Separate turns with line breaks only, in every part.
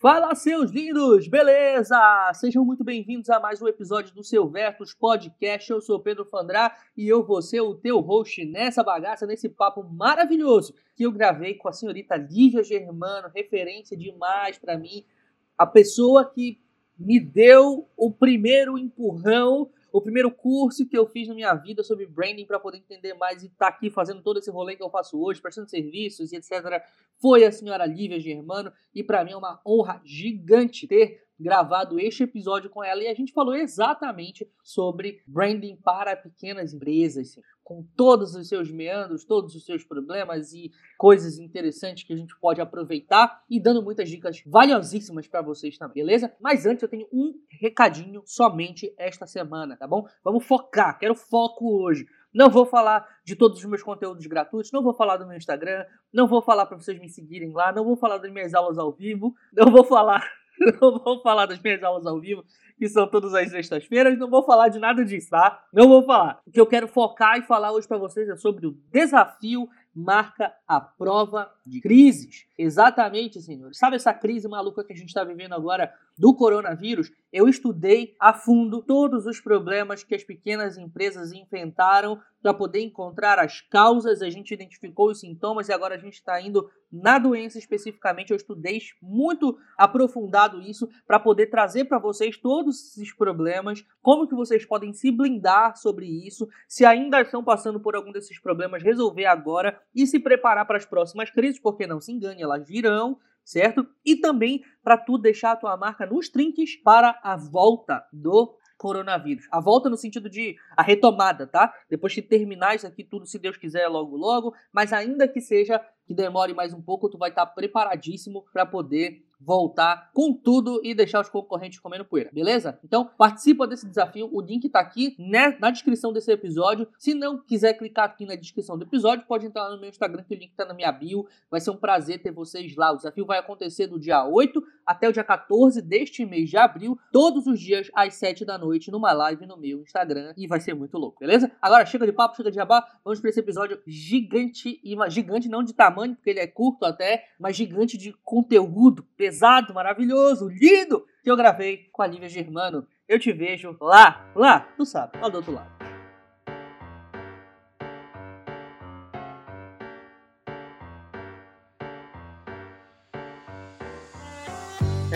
Fala, seus lindos! Beleza? Sejam muito bem-vindos a mais um episódio do Seu Vertus Podcast. Eu sou Pedro Fandrá e eu vou ser o teu host nessa bagaça, nesse papo maravilhoso que eu gravei com a senhorita Lívia Germano, referência demais para mim, a pessoa que me deu o primeiro empurrão o primeiro curso que eu fiz na minha vida sobre branding para poder entender mais e estar tá aqui fazendo todo esse rolê que eu faço hoje, prestando serviços e etc. Foi a senhora Lívia Germano e para mim é uma honra gigante ter gravado este episódio com ela e a gente falou exatamente sobre branding para pequenas empresas, com todos os seus meandros, todos os seus problemas e coisas interessantes que a gente pode aproveitar e dando muitas dicas valiosíssimas para vocês também, beleza? Mas antes eu tenho um recadinho somente esta semana, tá bom? Vamos focar, quero foco hoje. Não vou falar de todos os meus conteúdos gratuitos, não vou falar do meu Instagram, não vou falar para vocês me seguirem lá, não vou falar das minhas aulas ao vivo, não vou falar não vou falar das minhas aulas ao vivo, que são todas as sextas-feiras, não vou falar de nada disso, tá? Não vou falar. O que eu quero focar e falar hoje para vocês é sobre o desafio marca a prova de crises. Exatamente, senhores. Sabe essa crise maluca que a gente está vivendo agora do coronavírus? Eu estudei a fundo todos os problemas que as pequenas empresas enfrentaram para poder encontrar as causas. A gente identificou os sintomas e agora a gente está indo na doença especificamente. Eu estudei muito aprofundado isso para poder trazer para vocês todos esses problemas, como que vocês podem se blindar sobre isso, se ainda estão passando por algum desses problemas, resolver agora e se preparar para as próximas crises, porque não se engane, elas virão, certo? E também para tu deixar a tua marca nos trinques para a volta do coronavírus. A volta no sentido de a retomada, tá? Depois que terminar isso aqui tudo, se Deus quiser, logo logo, mas ainda que seja que demore mais um pouco, tu vai estar preparadíssimo para poder voltar com tudo e deixar os concorrentes comendo poeira, beleza? Então, participa desse desafio, o link tá aqui né, na descrição desse episódio. Se não quiser clicar aqui na descrição do episódio, pode entrar lá no meu Instagram, que o link tá na minha bio. Vai ser um prazer ter vocês lá. O desafio vai acontecer do dia 8 até o dia 14 deste mês de abril, todos os dias às 7 da noite, numa live no meu Instagram. E vai ser muito louco, beleza? Agora, chega de papo, chega de jabá. Vamos para esse episódio gigante, gigante não de tamanho, porque ele é curto até, mas gigante de conteúdo, pesado, maravilhoso, lindo, que eu gravei com a Lívia Germano. Eu te vejo lá, lá, tu sabe, lá do outro lado.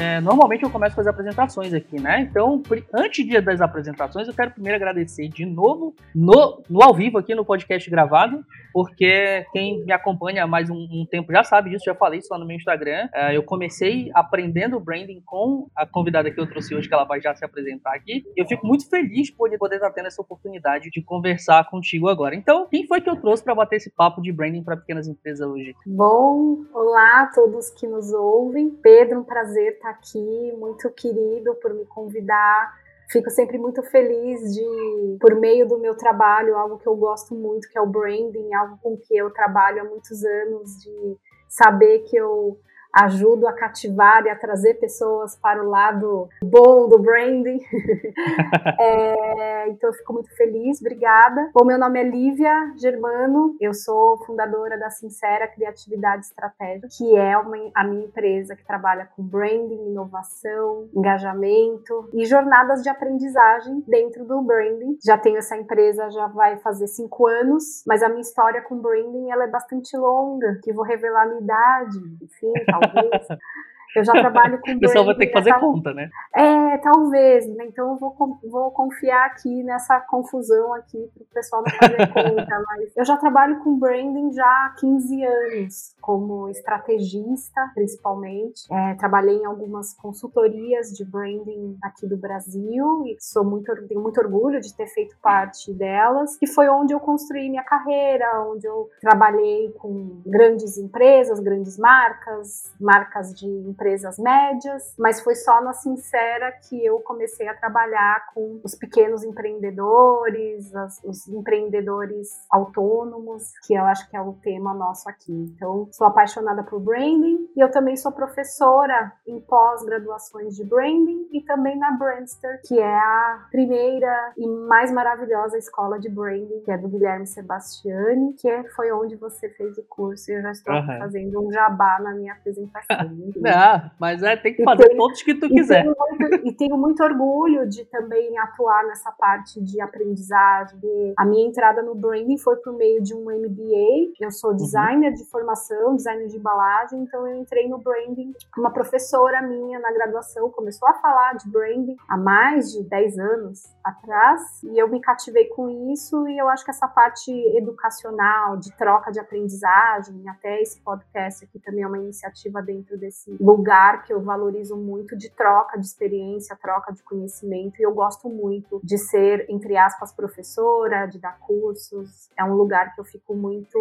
É, normalmente eu começo com as apresentações aqui, né? Então, antes das apresentações, eu quero primeiro agradecer de novo no, no ao vivo aqui no podcast gravado, porque quem me acompanha há mais um, um tempo já sabe disso, já falei isso lá no meu Instagram. É, eu comecei aprendendo branding com a convidada que eu trouxe hoje, que ela vai já se apresentar aqui. Eu fico muito feliz por poder estar tendo essa oportunidade de conversar contigo agora. Então, quem foi que eu trouxe para bater esse papo de branding para pequenas empresas hoje?
Bom, olá a todos que nos ouvem. Pedro, um prazer estar aqui, muito querido por me convidar. Fico sempre muito feliz de, por meio do meu trabalho, algo que eu gosto muito, que é o branding, algo com que eu trabalho há muitos anos, de saber que eu ajudo a cativar e a trazer pessoas para o lado bom do branding. é, então eu fico muito feliz, obrigada. Bom, meu nome é Lívia Germano, eu sou fundadora da Sincera Criatividade Estratégica, que é uma, a minha empresa que trabalha com branding, inovação, engajamento e jornadas de aprendizagem dentro do branding. Já tenho essa empresa, já vai fazer cinco anos, mas a minha história com branding ela é bastante longa, que vou revelar a minha idade, enfim, tal problems. Eu já trabalho com.
O pessoal vai ter que fazer tal... conta, né?
É, talvez. Né? Então eu vou, vou confiar aqui nessa confusão aqui para o pessoal não fazer conta. Mas eu já trabalho com branding já há 15 anos, como estrategista, principalmente. É, trabalhei em algumas consultorias de branding aqui do Brasil e sou muito, tenho muito orgulho de ter feito parte delas. E foi onde eu construí minha carreira, onde eu trabalhei com grandes empresas, grandes marcas, marcas de empresas empresas médias, mas foi só na Sincera que eu comecei a trabalhar com os pequenos empreendedores, as, os empreendedores autônomos, que eu acho que é o tema nosso aqui. Então, sou apaixonada por branding e eu também sou professora em pós-graduações de branding e também na Brandster, que é a primeira e mais maravilhosa escola de branding, que é do Guilherme Sebastiani, que foi onde você fez o curso e eu já estou uhum. fazendo um jabá na minha apresentação.
ah, mas é, tem que fazer tenho, todos que tu quiser.
Tenho muito, e tenho muito orgulho de também atuar nessa parte de aprendizagem. A minha entrada no branding foi por meio de um MBA. Eu sou uhum. designer uhum. de formação, designer de embalagem, então eu entrei no branding. Uma professora minha na graduação começou a falar de branding há mais de 10 anos atrás e eu me cativei com isso e eu acho que essa parte educacional, de troca de aprendizagem, até esse podcast aqui também é uma iniciativa dentro desse lugar que eu valorizo muito de troca de experiência, troca de conhecimento, e eu gosto muito de ser, entre aspas, professora, de dar cursos. É um lugar que eu fico muito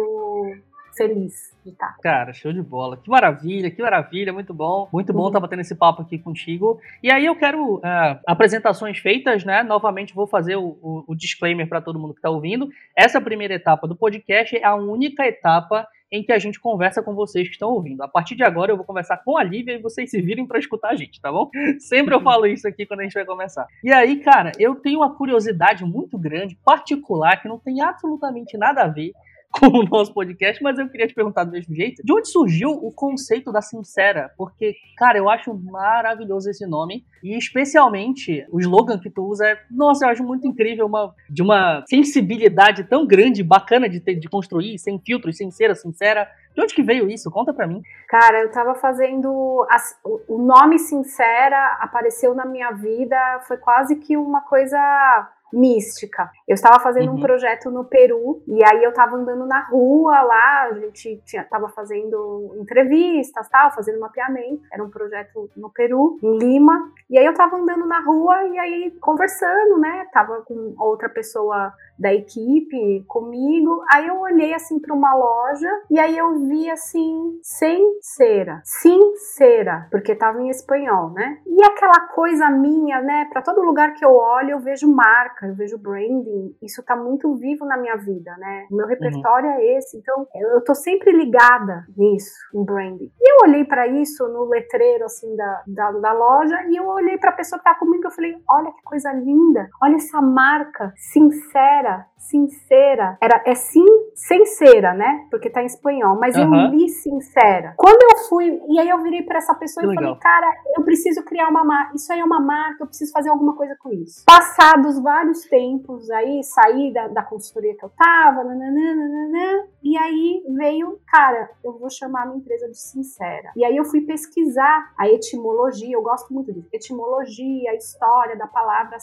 feliz de estar.
Cara, show de bola. Que maravilha, que maravilha, muito bom. Muito bom estar uhum. batendo esse papo aqui contigo. E aí eu quero uh, apresentações feitas, né? Novamente vou fazer o, o, o disclaimer para todo mundo que está ouvindo. Essa primeira etapa do podcast é a única etapa em que a gente conversa com vocês que estão ouvindo. A partir de agora eu vou conversar com a Lívia e vocês se virem para escutar a gente, tá bom? Sempre eu falo isso aqui quando a gente vai começar. E aí, cara, eu tenho uma curiosidade muito grande, particular, que não tem absolutamente nada a ver com o nosso podcast, mas eu queria te perguntar do mesmo jeito, de onde surgiu o conceito da Sincera? Porque, cara, eu acho maravilhoso esse nome, e especialmente o slogan que tu usa é, nossa, eu acho muito incrível, uma, de uma sensibilidade tão grande, bacana de, ter, de construir, sem filtros, sincera, sincera. De onde que veio isso? Conta pra mim.
Cara, eu tava fazendo. As, o nome Sincera apareceu na minha vida, foi quase que uma coisa mística. Eu estava fazendo uhum. um projeto no Peru e aí eu estava andando na rua lá, a gente tinha, tava fazendo entrevistas, tal, fazendo mapeamento. Era um projeto no Peru, em Lima. E aí eu estava andando na rua e aí conversando, né? Tava com outra pessoa da equipe comigo. Aí eu olhei assim para uma loja e aí eu vi assim, sincera, sincera, porque tava em espanhol, né? E aquela coisa minha, né? Para todo lugar que eu olho, eu vejo marca, eu vejo branding. Isso tá muito vivo na minha vida, né? O meu repertório uhum. é esse. Então, eu tô sempre ligada nisso, em branding. E eu olhei para isso no letreiro assim da, da, da loja e eu olhei para a pessoa que tava comigo eu falei: "Olha que coisa linda. Olha essa marca sincera sincera, sincera. Era, é sim, sincera, né? Porque tá em espanhol. Mas uhum. eu li sincera. Quando eu fui, e aí eu virei para essa pessoa que e legal. falei, cara, eu preciso criar uma marca. Isso aí é uma marca, eu preciso fazer alguma coisa com isso. Passados vários tempos, aí saí da, da consultoria que eu tava, nananana, e aí veio, cara, eu vou chamar a minha empresa de sincera. E aí eu fui pesquisar a etimologia, eu gosto muito disso, etimologia, a história da palavra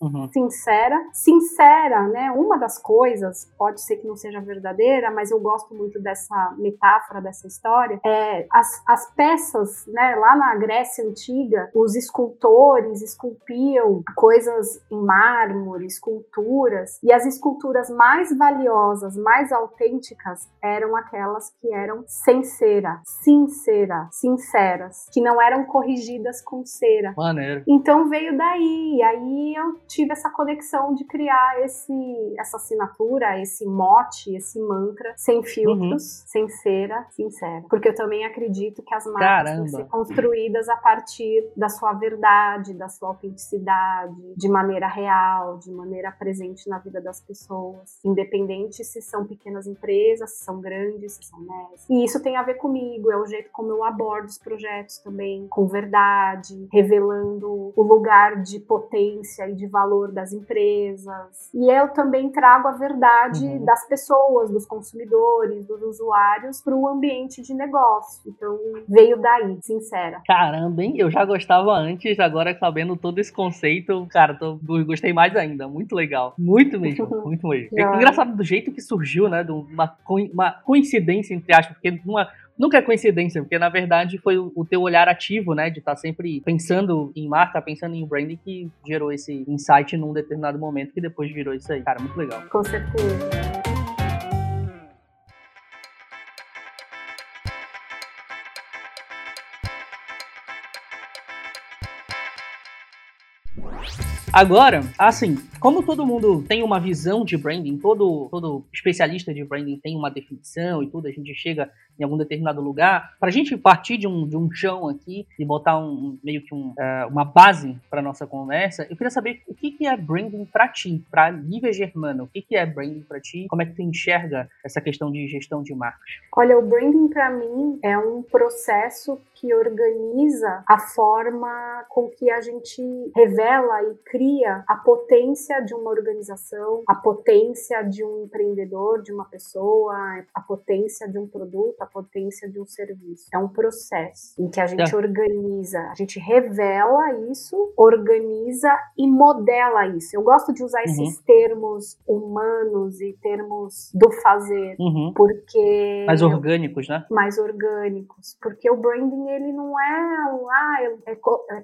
Uhum. sincera. Sincera, né? Uma das coisas, pode ser que não seja verdadeira, mas eu gosto muito dessa metáfora, dessa história. É, as, as peças, né? Lá na Grécia Antiga, os escultores esculpiam coisas em mármore, esculturas, e as esculturas mais valiosas, mais autênticas, eram aquelas que eram sem cera, sincera, sinceras, que não eram corrigidas com cera.
Maneiro.
Então veio daí, aí eu tive essa conexão de criar esse, essa assinatura, esse mote, esse mantra, sem filtros, uhum. sem cera, sincera. Porque eu também acredito que as marcas têm que ser construídas a partir da sua verdade, da sua autenticidade, de maneira real, de maneira presente na vida das pessoas, independente se são pequenas empresas, se são grandes, se são médias. E isso tem a ver comigo, é o jeito como eu abordo os projetos também, com verdade, revelando o lugar de potência e de valor das empresas. E eu também trago a verdade uhum. das pessoas, dos consumidores, dos usuários para o ambiente de negócio. Então veio daí, sincera.
Caramba, hein? Eu já gostava antes, agora sabendo todo esse conceito, cara, tô, gostei mais ainda. Muito legal. Muito mesmo, muito mesmo. É engraçado do jeito que surgiu, né? De uma, uma coincidência, entre aspas, porque numa Nunca é coincidência, porque na verdade foi o teu olhar ativo, né, de estar tá sempre pensando em marca, pensando em branding que gerou esse insight num determinado momento que depois virou isso aí. Cara, muito legal.
Com certeza.
Agora, assim, como todo mundo tem uma visão de branding, todo, todo especialista de branding tem uma definição e tudo, a gente chega em algum determinado lugar, para a gente partir de um, de um chão aqui e botar um, meio que um, uh, uma base para nossa conversa, eu queria saber o que, que é branding para ti, para Lívia Germana, o que, que é branding para ti, como é que tu enxerga essa questão de gestão de marcas?
Olha, o branding para mim é um processo que organiza a forma com que a gente revela e cria a potência de uma organização, a potência de um empreendedor, de uma pessoa, a potência de um produto, a potência de um serviço. É um processo em que a gente é. organiza, a gente revela isso, organiza e modela isso. Eu gosto de usar uhum. esses termos humanos e termos do fazer, uhum. porque
mais orgânicos, né?
Mais orgânicos, porque o branding ele não é, um, ah, é,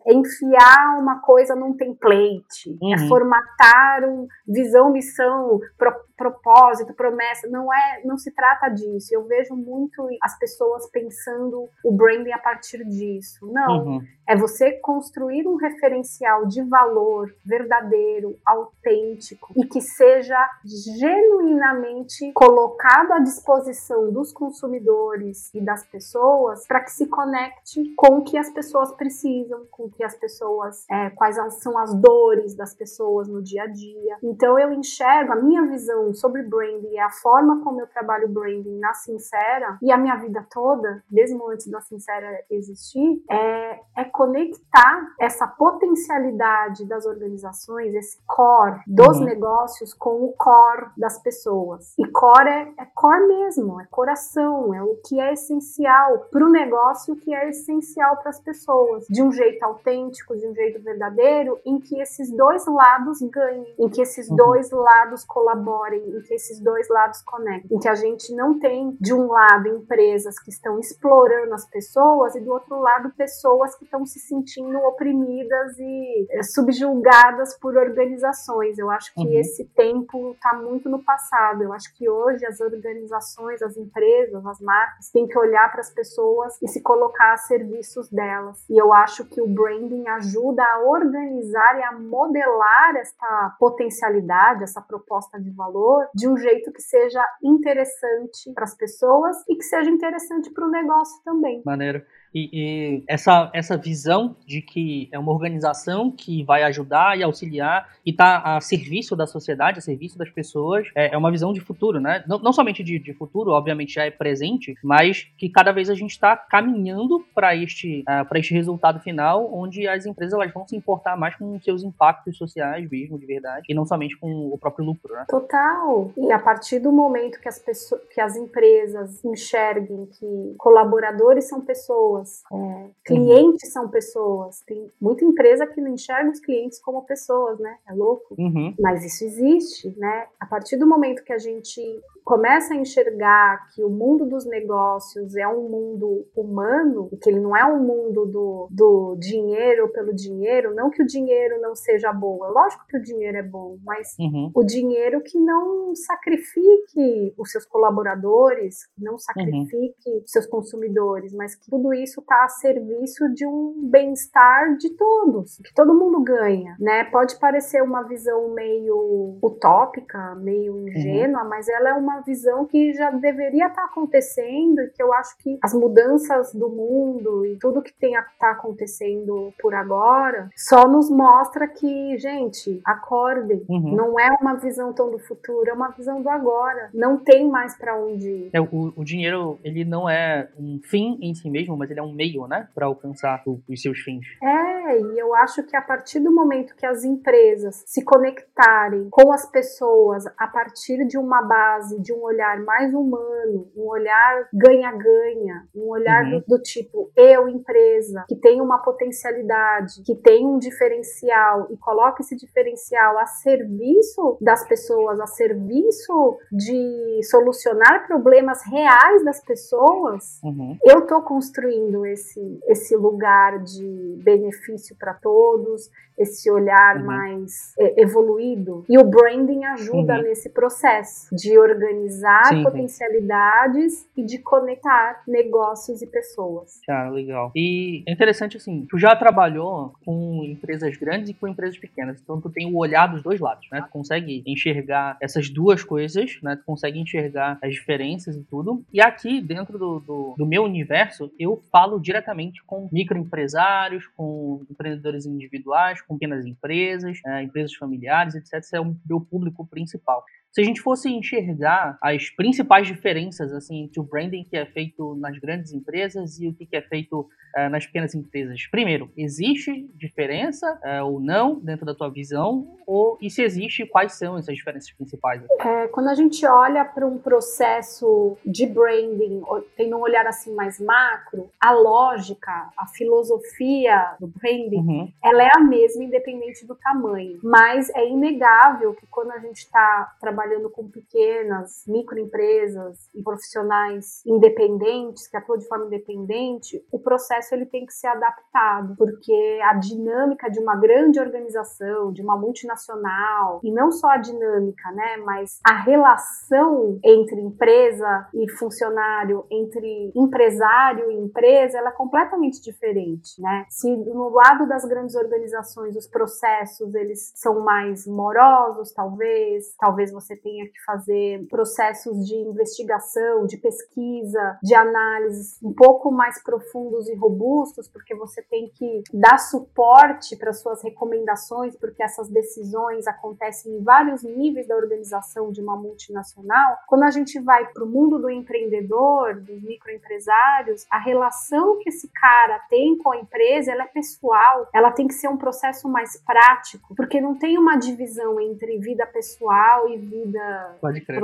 é enfiar uma coisa num template, é uhum. é formatar um visão, missão, pro, propósito, promessa, não é, não se trata disso. Eu vejo muito as pessoas pensando o branding a partir disso. Não, uhum. É você construir um referencial de valor verdadeiro, autêntico e que seja genuinamente colocado à disposição dos consumidores e das pessoas para que se conecte com o que as pessoas precisam, com o que as pessoas, é, quais são as dores das pessoas no dia a dia. Então eu enxergo a minha visão sobre branding a forma como eu trabalho branding na Sincera e a minha vida toda, mesmo antes da Sincera existir, é, é conectar essa potencialidade das organizações, esse core dos uhum. negócios com o core das pessoas. E core é, é core mesmo, é coração, é o que é essencial para o negócio, o que é essencial para as pessoas, de um jeito autêntico, de um jeito verdadeiro, em que esses dois lados ganhem, em que esses uhum. dois lados colaborem em que esses dois lados conectem, em que a gente não tem de um lado empresas que estão explorando as pessoas e do outro lado pessoas que estão se sentindo oprimidas e é, subjugadas por organizações. Eu acho que uhum. esse tempo está muito no passado. Eu acho que hoje as organizações, as empresas, as marcas têm que olhar para as pessoas e se colocar a serviços delas. E eu acho que o branding ajuda a organizar e a modelar esta potencialidade, essa proposta de valor valor de um jeito que seja interessante para as pessoas e que seja interessante para o negócio também.
Maneiro. E, e, essa, essa visão de que é uma organização que vai ajudar e auxiliar e está a serviço da sociedade, a serviço das pessoas, é, é uma visão de futuro, né? Não, não somente de, de, futuro, obviamente já é presente, mas que cada vez a gente está caminhando para este, uh, este resultado final, onde as empresas elas vão se importar mais com seus impactos sociais mesmo, de verdade, e não somente com o próprio lucro, né?
Total! E a partir do momento que as, pessoas, que as empresas enxerguem que colaboradores são pessoas, pessoas, é, clientes uhum. são pessoas. Tem muita empresa que não enxerga os clientes como pessoas, né? É louco. Uhum. Mas isso existe, né? A partir do momento que a gente começa a enxergar que o mundo dos negócios é um mundo humano, que ele não é um mundo do, do dinheiro pelo dinheiro, não que o dinheiro não seja bom, é lógico que o dinheiro é bom, mas uhum. o dinheiro que não sacrifique os seus colaboradores, não uhum. sacrifique os seus consumidores, mas que tudo isso está a serviço de um bem-estar de todos, que todo mundo ganha, né? Pode parecer uma visão meio utópica, meio uhum. ingênua, uhum. mas ela é uma visão que já deveria estar tá acontecendo e que eu acho que as mudanças do mundo e tudo que tem a tá acontecendo por agora só nos mostra que, gente, acordem. Uhum. Não é uma visão tão do futuro, é uma visão do agora. Não tem mais para onde ir.
É, o, o, dinheiro, ele não é um fim em si mesmo, mas ele é um meio, né, para alcançar o, os seus fins.
É, e eu acho que a partir do momento que as empresas se conectarem com as pessoas a partir de uma base de um olhar mais humano, um olhar ganha-ganha, um olhar uhum. do, do, tipo eu, empresa, que tem uma potencialidade, que tem um diferencial e coloca esse diferencial a serviço das pessoas, a serviço de solucionar problemas reais das pessoas, uhum. eu estou construindo esse, esse lugar de benefício para todos, esse olhar uhum. mais é, evoluído. E o branding ajuda uhum. nesse processo de organizar sim, potencialidades sim. e de conectar negócios e pessoas.
Ah, legal. E é interessante assim, tu já trabalhou com empresas grandes e com empresas pequenas, então tu tem o olhar dos dois lados, né? Tu consegue enxergar essas duas coisas, né? Tu consegue enxergar as diferenças e tudo. E aqui, dentro do, do, do meu universo, eu falo diretamente com microempresários, com empreendedores individuais, com pequenas empresas, é, empresas familiares, etc. Esse é o meu público principal. Se a gente fosse enxergar as principais diferenças assim entre o branding que é feito nas grandes empresas e o que é feito uh, nas pequenas empresas, primeiro, existe diferença uh, ou não dentro da tua visão? Ou e se existe, quais são essas diferenças principais?
É, quando a gente olha para um processo de branding, tendo um olhar assim mais macro, a lógica, a filosofia do branding, uhum. ela é a mesma independente do tamanho. Mas é inegável que quando a gente está trabalhando trabalhando com pequenas, microempresas e profissionais independentes, que atuam de forma independente, o processo ele tem que ser adaptado, porque a dinâmica de uma grande organização, de uma multinacional, e não só a dinâmica, né, mas a relação entre empresa e funcionário, entre empresário e empresa, ela é completamente diferente, né? Se no lado das grandes organizações os processos eles são mais morosos, talvez, talvez você você tenha que fazer processos de investigação, de pesquisa, de análise um pouco mais profundos e robustos, porque você tem que dar suporte para suas recomendações, porque essas decisões acontecem em vários níveis da organização de uma multinacional. Quando a gente vai para o mundo do empreendedor, dos microempresários, a relação que esse cara tem com a empresa, ela é pessoal, ela tem que ser um processo mais prático, porque não tem uma divisão entre vida pessoal e vida vida.
Pode crer.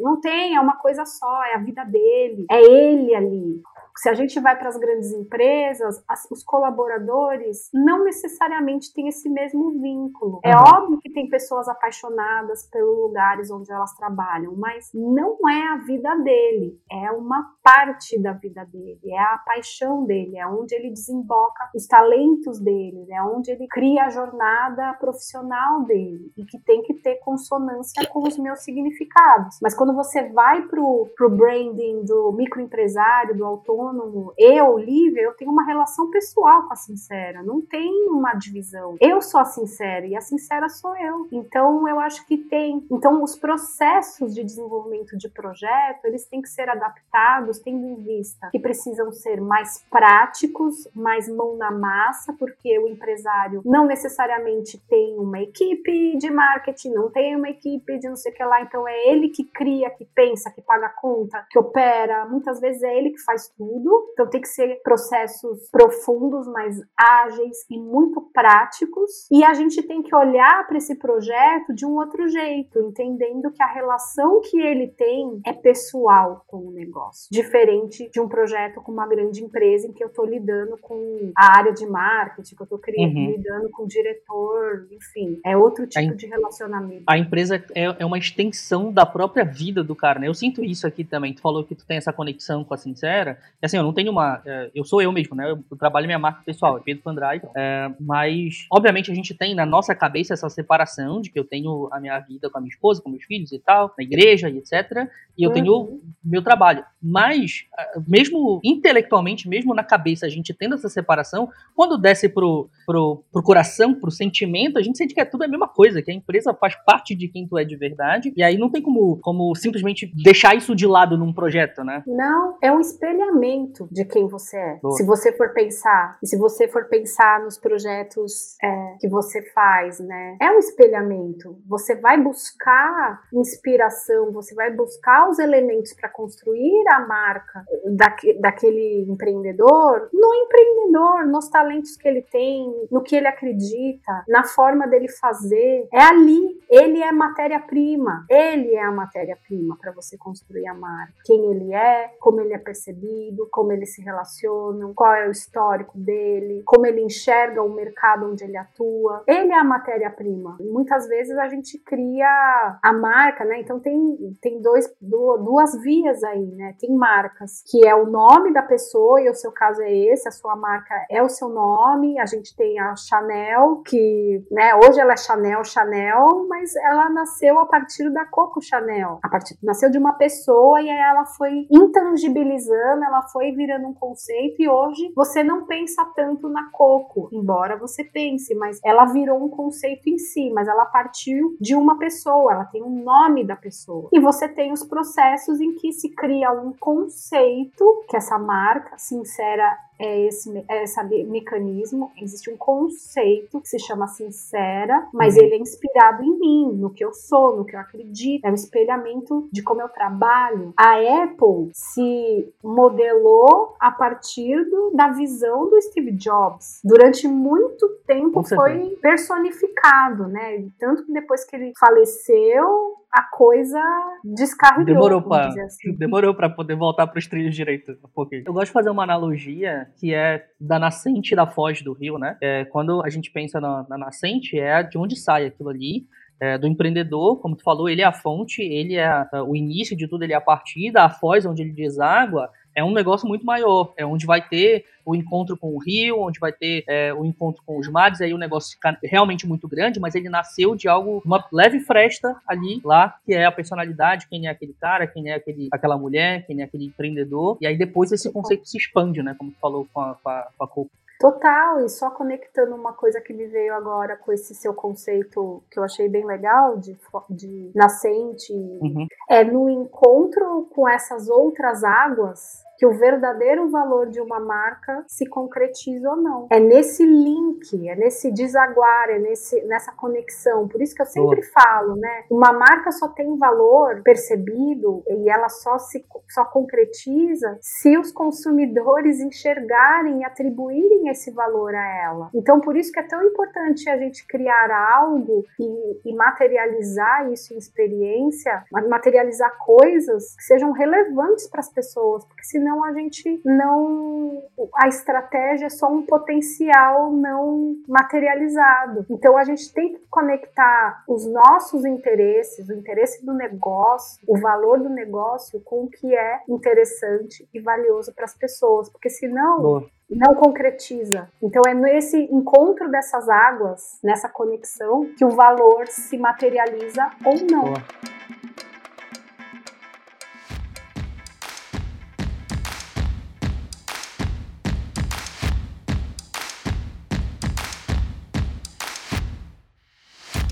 Não tem, é uma coisa só, é a vida dele, é ele ali. Se a gente vai para as grandes empresas, as, os colaboradores não necessariamente têm esse mesmo vínculo. É uhum. óbvio que tem pessoas apaixonadas pelos lugares onde elas trabalham, mas não é a vida dele, é uma parte da vida dele, é a paixão dele, é onde ele desemboca os talentos dele, é onde ele cria a jornada profissional dele e que tem que ter consonância com os meus significados. Mas quando você vai pro, pro branding do microempresário, do autônomo, autônomo, eu, Lívia, eu tenho uma relação pessoal com a Sincera, não tem uma divisão. Eu sou a Sincera e a Sincera sou eu. Então, eu acho que tem. Então, os processos de desenvolvimento de projeto, eles têm que ser adaptados, tendo em vista que precisam ser mais práticos, mais mão na massa, porque o empresário não necessariamente tem uma equipe de marketing, não tem uma equipe de não sei o que lá, então é ele que cria, que pensa, que paga a conta, que opera, muitas vezes é ele que faz tudo. Então tem que ser processos profundos, mais ágeis e muito práticos. E a gente tem que olhar para esse projeto de um outro jeito, entendendo que a relação que ele tem é pessoal com o negócio, diferente de um projeto com uma grande empresa em que eu estou lidando com a área de marketing, que eu estou uhum. lidando com o diretor, enfim, é outro tipo a de relacionamento.
A empresa é, é uma extensão da própria vida do cara, né? Eu sinto isso aqui também. Tu falou que tu tem essa conexão com a Sincera, assim, eu não tenho uma. É, eu sou eu mesmo, né? Eu trabalho minha marca pessoal, é Pedro Pandrade. É, mas, obviamente, a gente tem na nossa cabeça essa separação de que eu tenho a minha vida com a minha esposa, com meus filhos e tal, na igreja e etc. E eu uhum. tenho meu trabalho. Mas, mesmo intelectualmente, mesmo na cabeça, a gente tendo essa separação, quando desce pro, pro, pro coração, pro sentimento, a gente sente que é tudo a mesma coisa, que a empresa faz parte de quem tu é de verdade. E aí não tem como, como simplesmente deixar isso de lado num projeto, né?
Não, é um espelhamento de quem você é. Boa. Se você for pensar, e se você for pensar nos projetos é, que você faz, né? É um espelhamento. Você vai buscar inspiração, você vai buscar os elementos para construir a marca daque, daquele empreendedor no empreendedor, nos talentos que ele tem, no que ele acredita, na forma dele fazer. É ali. Ele é matéria-prima. Ele é a matéria-prima para você construir a marca. Quem ele é, como ele é percebido, como ele se relaciona, qual é o histórico dele, como ele enxerga o mercado onde ele atua. Ele é a matéria-prima. Muitas vezes a gente cria a marca, né? Então tem, tem dois, duas vias aí, né? Tem marcas que é o nome da pessoa, e o seu caso é esse, a sua marca é o seu nome. A gente tem a Chanel, que né, hoje ela é Chanel Chanel, mas ela nasceu a partir da Coco Chanel. A partir, nasceu de uma pessoa e ela foi intangibilizando, ela foi virando um conceito e hoje você não pensa tanto na Coco, embora você pense, mas ela virou um conceito em si, mas ela partiu de uma pessoa, ela tem um nome da pessoa. E você tem os processos em que se cria um conceito que essa marca sincera é esse, é esse mecanismo. Existe um conceito que se chama sincera, mas uhum. ele é inspirado em mim, no que eu sou, no que eu acredito. É um espelhamento de como eu trabalho. A Apple se modelou a partir do, da visão do Steve Jobs. Durante muito tempo foi personificado, né? Tanto que depois que ele faleceu, a coisa descarregou.
Demorou para assim. demorou para poder voltar para os trilhos direito um pouquinho. Eu gosto de fazer uma analogia que é da nascente da foz do rio, né? É, quando a gente pensa na, na nascente, é de onde sai aquilo ali. É, do empreendedor, como tu falou, ele é a fonte, ele é a, o início de tudo, ele é a partida, a foz onde ele deságua é um negócio muito maior. É onde vai ter o encontro com o rio, onde vai ter é, o encontro com os mares, aí o negócio fica realmente muito grande, mas ele nasceu de algo, uma leve fresta ali, lá, que é a personalidade, quem é aquele cara, quem é aquele, aquela mulher, quem é aquele empreendedor, e aí depois esse conceito se expande, né, como tu falou com a, com a, com a Coco.
Total, e só conectando uma coisa que me veio agora com esse seu conceito que eu achei bem legal de, de nascente, uhum. é no encontro com essas outras águas que o verdadeiro valor de uma marca se concretiza ou não. É nesse link, é nesse desaguar, é nesse, nessa conexão. Por isso que eu sempre Boa. falo, né? Uma marca só tem valor percebido e ela só se só concretiza se os consumidores enxergarem e atribuírem esse valor a ela. Então, por isso que é tão importante a gente criar algo e, e materializar isso em experiência, materializar coisas que sejam relevantes para as pessoas, porque senão senão a gente não. A estratégia é só um potencial não materializado. Então a gente tem que conectar os nossos interesses, o interesse do negócio, o valor do negócio com o que é interessante e valioso para as pessoas, porque senão. Boa não concretiza. Então é nesse encontro dessas águas, nessa conexão, que o valor se materializa ou não. Boa.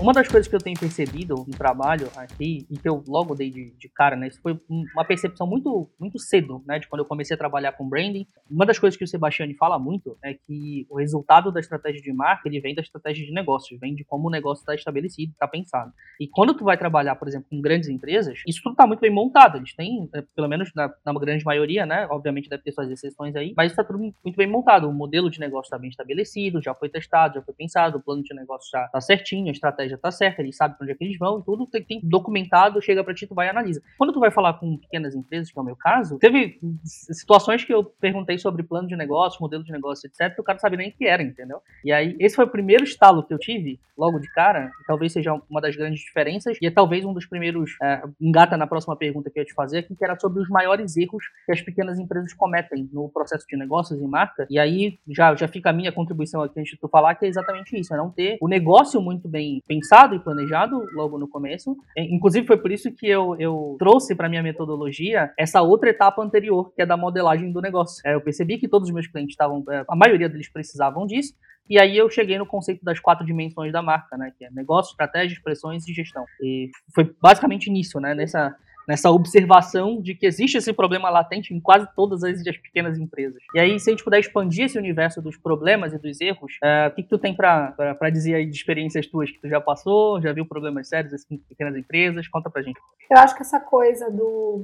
Uma das coisas que eu tenho percebido no trabalho aqui, e que eu logo dei de, de, cara, né? Isso foi uma percepção muito, muito cedo, né? De quando eu comecei a trabalhar com branding. Uma das coisas que o Sebastiani fala muito é que o resultado da estratégia de marca, ele vem da estratégia de negócio, vem de como o negócio está estabelecido, está pensado. E quando tu vai trabalhar, por exemplo, com grandes empresas, isso tudo está muito bem montado. Eles têm, é, pelo menos na, na, grande maioria, né? Obviamente deve ter suas exceções aí, mas está tudo muito bem montado. O modelo de negócio está bem estabelecido, já foi testado, já foi pensado, o plano de negócio já está certinho, a estratégia estratégia tá certa, eles sabem pra onde é que eles vão tudo, tem, tem documentado, chega para ti, tu vai e analisa. Quando tu vai falar com pequenas empresas, que é o meu caso, teve situações que eu perguntei sobre plano de negócio, modelo de negócio, etc, que o cara não sabia nem o que era, entendeu? E aí, esse foi o primeiro estalo que eu tive, logo de cara, e talvez seja uma das grandes diferenças, e é talvez um dos primeiros, é, engata na próxima pergunta que eu ia te fazer, que era sobre os maiores erros que as pequenas empresas cometem no processo de negócios e marca, e aí já, já fica a minha contribuição aqui antes de tu falar, que é exatamente isso, é não ter o negócio muito bem pensado e planejado logo no começo. É, inclusive, foi por isso que eu, eu trouxe para minha metodologia essa outra etapa anterior, que é da modelagem do negócio. É, eu percebi que todos os meus clientes estavam, é, a maioria deles precisavam disso, e aí eu cheguei no conceito das quatro dimensões da marca, né? Que é negócio, estratégia, expressões e gestão. E foi basicamente nisso, né? Nessa, nessa observação de que existe esse problema latente em quase todas as pequenas empresas. E aí, se a gente puder expandir esse universo dos problemas e dos erros, é, o que, que tu tem para dizer aí de experiências tuas que tu já passou, já viu problemas sérios assim, em pequenas empresas? Conta pra gente.
Eu acho que essa coisa do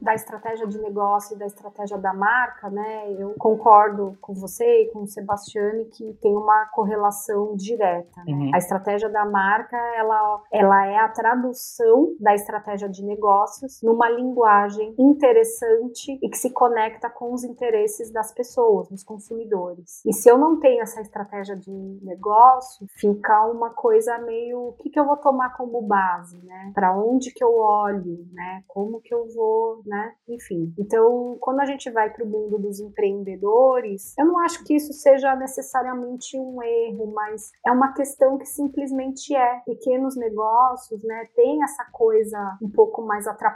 da estratégia de negócio e da estratégia da marca, né? Eu concordo com você e com o Sebastiane que tem uma correlação direta. Né? Uhum. A estratégia da marca, ela, ela é a tradução da estratégia de numa linguagem interessante e que se conecta com os interesses das pessoas, dos consumidores. E se eu não tenho essa estratégia de negócio, fica uma coisa meio o que, que eu vou tomar como base, né? Para onde que eu olho, né? Como que eu vou, né? Enfim. Então, quando a gente vai para o mundo dos empreendedores, eu não acho que isso seja necessariamente um erro, mas é uma questão que simplesmente é. Pequenos negócios, né? Tem essa coisa um pouco mais atrapalhada,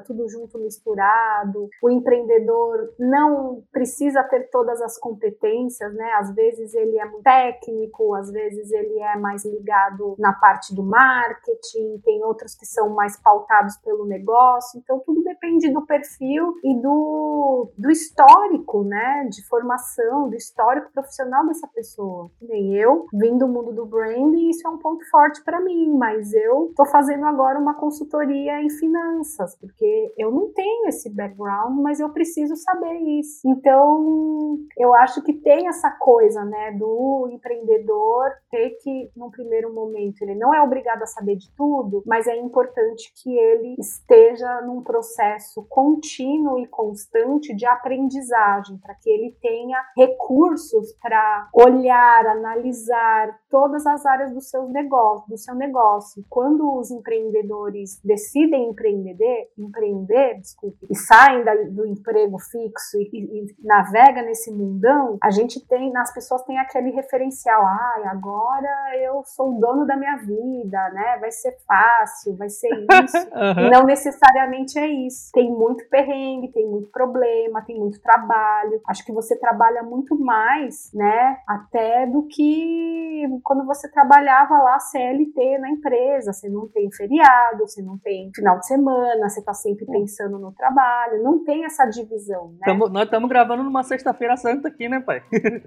tudo junto misturado. O empreendedor não precisa ter todas as competências, né? Às vezes ele é técnico, às vezes ele é mais ligado na parte do marketing, tem outros que são mais pautados pelo negócio. Então tudo depende do perfil e do, do histórico, né? De formação, do histórico profissional dessa pessoa. Nem eu, vim do mundo do branding, isso é um ponto forte para mim, mas eu tô fazendo agora uma consultoria em finanças, porque eu não tenho esse background, mas eu preciso saber isso. Então, eu acho que tem essa coisa, né, do empreendedor ter que, num primeiro momento, ele não é obrigado a saber de tudo, mas é importante que ele esteja num processo contínuo e constante de aprendizagem, para que ele tenha recursos para olhar, analisar todas as áreas do seu negócio, do seu negócio. Quando os empreendedores decidem empreender, empreender, desculpe, e saem da, do emprego fixo e, e, e navega nesse mundão, a gente tem, as pessoas têm aquele referencial, ai, ah, agora eu sou o dono da minha vida, né? Vai ser fácil, vai ser isso. uhum. Não necessariamente é isso. Tem muito perrengue, tem muito problema, tem muito trabalho. Acho que você trabalha muito mais, né? Até do que quando você trabalhava lá CLT na empresa. Você não tem feriado, você não tem final de semana, você tá sempre pensando no trabalho. Não tem essa divisão, né?
Tamo, nós estamos gravando numa sexta-feira santa aqui, né, pai?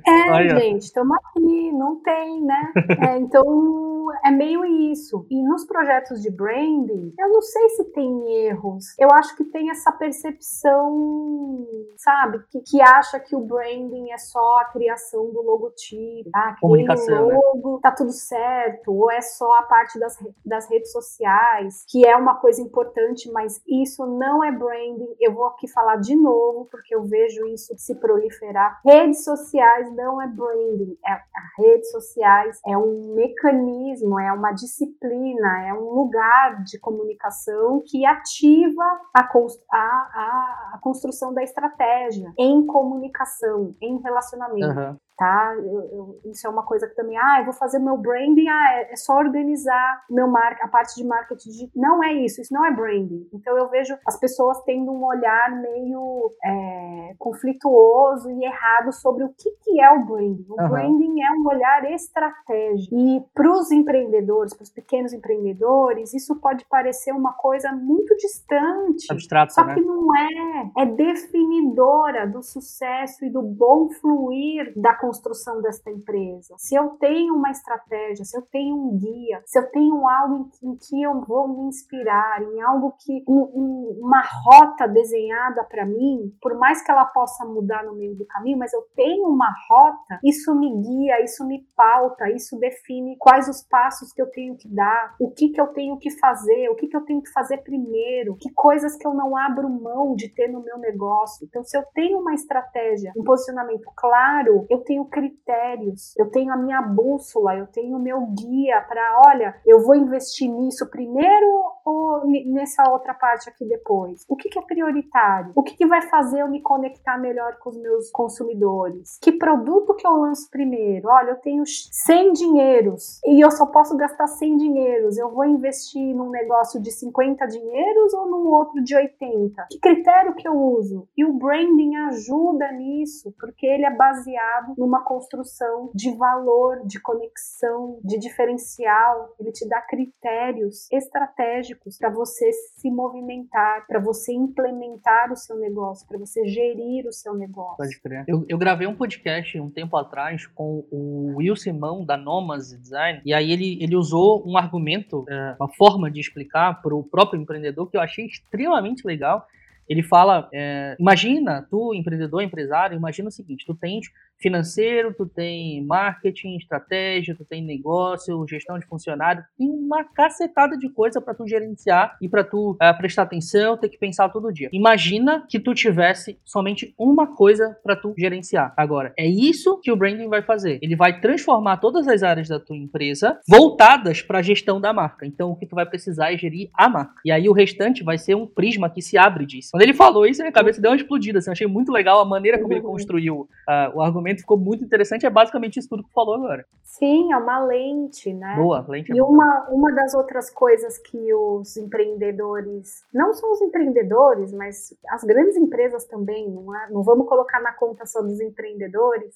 É, Olha. gente, estamos aqui, não tem, né? É, então é meio isso. E nos projetos de branding, eu não sei se tem erros. Eu acho que tem essa percepção, sabe, que, que acha que o branding é só a criação do logotipo, ah,
comunicação,
né? logo, né? Tá tudo certo, ou é só a parte das, das redes sociais, que é uma coisa importante, mas isso não é branding. Eu vou aqui falar de novo, porque eu vejo isso se proliferar. Redes sociais não é branding, é, redes sociais é um mecanismo, é uma disciplina, é um lugar de comunicação que ativa a, a, a, a construção da estratégia em comunicação, em relacionamento. Uhum tá? Eu, eu, isso é uma coisa que também, ah, eu vou fazer meu branding, ah, é, é só organizar meu mar, a parte de marketing. De... Não é isso, isso não é branding. Então eu vejo as pessoas tendo um olhar meio é, conflituoso e errado sobre o que, que é o branding. O uhum. branding é um olhar estratégico. E para os empreendedores, para os pequenos empreendedores, isso pode parecer uma coisa muito distante.
Abstrato,
só
né?
que não é. É definidora do sucesso e do bom fluir da construção desta empresa, se eu tenho uma estratégia, se eu tenho um guia, se eu tenho algo em, que eu vou me inspirar, em algo que um, uma rota desenhada para mim, por mais que ela possa mudar no meio do caminho, mas eu tenho uma rota, isso me guia, isso me pauta, isso define quais os passos que eu tenho que dar, o que que eu tenho que fazer, o que que eu tenho que fazer primeiro, que coisas que eu não abro mão de ter no meu negócio. Então, se eu tenho uma estratégia, um posicionamento claro, eu tenho tenho critérios, eu tenho a minha bússola, eu tenho o meu guia para, olha, eu vou investir nisso primeiro ou nessa outra parte aqui depois? O que, que é prioritário? O que, que vai fazer eu me conectar melhor com os meus consumidores? Que produto que eu lanço primeiro? Olha, eu tenho 100 dinheiros e eu só posso gastar 100 dinheiros. Eu vou investir num negócio de 50 dinheiros ou num outro de 80? Que critério que eu uso? E o branding ajuda nisso, porque ele é baseado no numa construção de valor, de conexão, de diferencial. Ele te dá critérios estratégicos para você se movimentar, para você implementar o seu negócio, para você gerir o seu negócio.
Pode crer. Eu, eu gravei um podcast um tempo atrás com o Will Simão da Nomas Design e aí ele, ele usou um argumento, é, uma forma de explicar para o próprio empreendedor que eu achei extremamente legal ele fala, é, imagina, tu, empreendedor, empresário, imagina o seguinte, tu tens financeiro, tu tem marketing, estratégia, tu tem negócio, gestão de funcionário, tem uma cacetada de coisa para tu gerenciar e para tu é, prestar atenção, ter que pensar todo dia. Imagina que tu tivesse somente uma coisa para tu gerenciar. Agora, é isso que o branding vai fazer. Ele vai transformar todas as áreas da tua empresa voltadas para a gestão da marca. Então, o que tu vai precisar é gerir a marca. E aí o restante vai ser um prisma que se abre disso. Quando ele falou isso, minha cabeça deu uma explodida. Assim, achei muito legal a maneira como ele uhum. construiu uh, o argumento. Ficou muito interessante. É basicamente isso tudo que falou agora.
Sim, é uma lente, né?
Boa, lente.
É e uma, uma das outras coisas que os empreendedores, não só os empreendedores, mas as grandes empresas também, não, é? não vamos colocar na conta só dos empreendedores,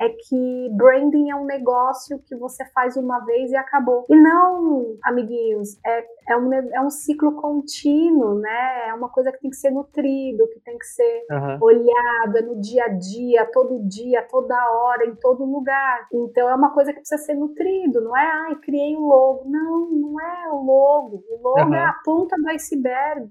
é que branding é um negócio que você faz uma vez e acabou. E não, amiguinhos, é, é, um, é um ciclo contínuo, né? É uma coisa que tem que ser nutrido, que tem que ser uhum. olhado, é no dia a dia, todo dia, toda hora, em todo lugar. Então é uma coisa que precisa ser nutrido, não é, ai, criei um logo. Não, não é o logo. O logo uhum. é a ponta do iceberg.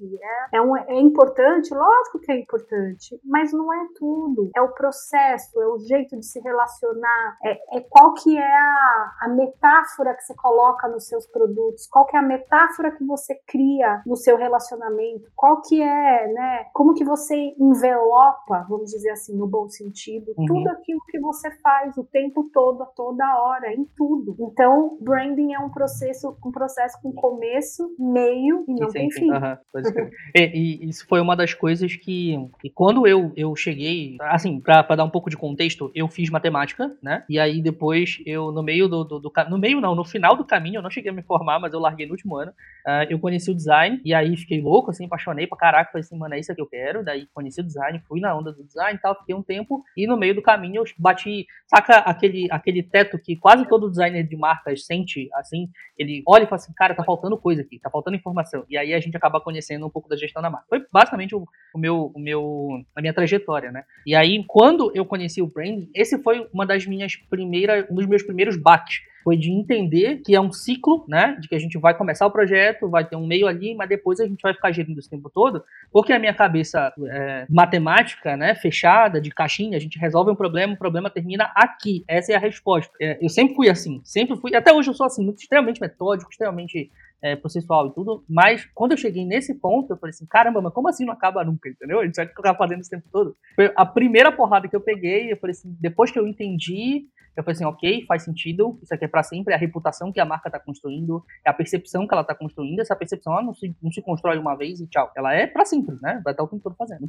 É, é, um, é importante, lógico que é importante, mas não é tudo. É o processo, é o jeito de se relacionar relacionar, é, é qual que é a, a metáfora que você coloca nos seus produtos, qual que é a metáfora que você cria no seu relacionamento, qual que é, né, como que você envelopa, vamos dizer assim, no bom sentido, uhum. tudo aquilo que você faz o tempo todo, a toda hora, em tudo. Então, branding é um processo, um processo com começo, meio e não tem fim. Uhum,
e, e, isso foi uma das coisas que, que quando eu, eu cheguei, assim, para dar um pouco de contexto, eu fiz matemática matemática, né? E aí depois eu, no meio do, do, do, No meio não, no final do caminho, eu não cheguei a me formar, mas eu larguei no último ano. Uh, eu conheci o design, e aí fiquei louco, assim, apaixonei pra caraca. Falei assim, mano, é isso que eu quero. Daí conheci o design, fui na onda do design e tal, fiquei um tempo. E no meio do caminho eu bati, saca aquele, aquele teto que quase todo designer de marcas sente, assim, ele olha e fala assim, cara, tá faltando coisa aqui, tá faltando informação. E aí a gente acaba conhecendo um pouco da gestão da marca. Foi basicamente o, o meu, o meu, a minha trajetória, né? E aí, quando eu conheci o branding, esse foi uma das minhas primeiras, um dos meus primeiros baques foi de entender que é um ciclo, né? De que a gente vai começar o projeto, vai ter um meio ali, mas depois a gente vai ficar gerindo esse tempo todo, porque a minha cabeça é, matemática, né? Fechada, de caixinha, a gente resolve um problema, o problema termina aqui. Essa é a resposta. É, eu sempre fui assim, sempre fui, até hoje eu sou assim, muito, extremamente metódico, extremamente é, processual e tudo, mas quando eu cheguei nesse ponto, eu falei assim, caramba, mas como assim não acaba nunca, entendeu? A gente vai ficar fazendo esse tempo todo. Foi a primeira porrada que eu peguei, eu falei assim, depois que eu entendi, eu falei assim, ok, faz sentido, isso aqui é para sempre, é a reputação que a marca está construindo, é a percepção que ela está construindo, essa percepção ela não se, não se constrói uma vez e tchau, ela é para sempre, né? Vai estar o tempo todo fazendo.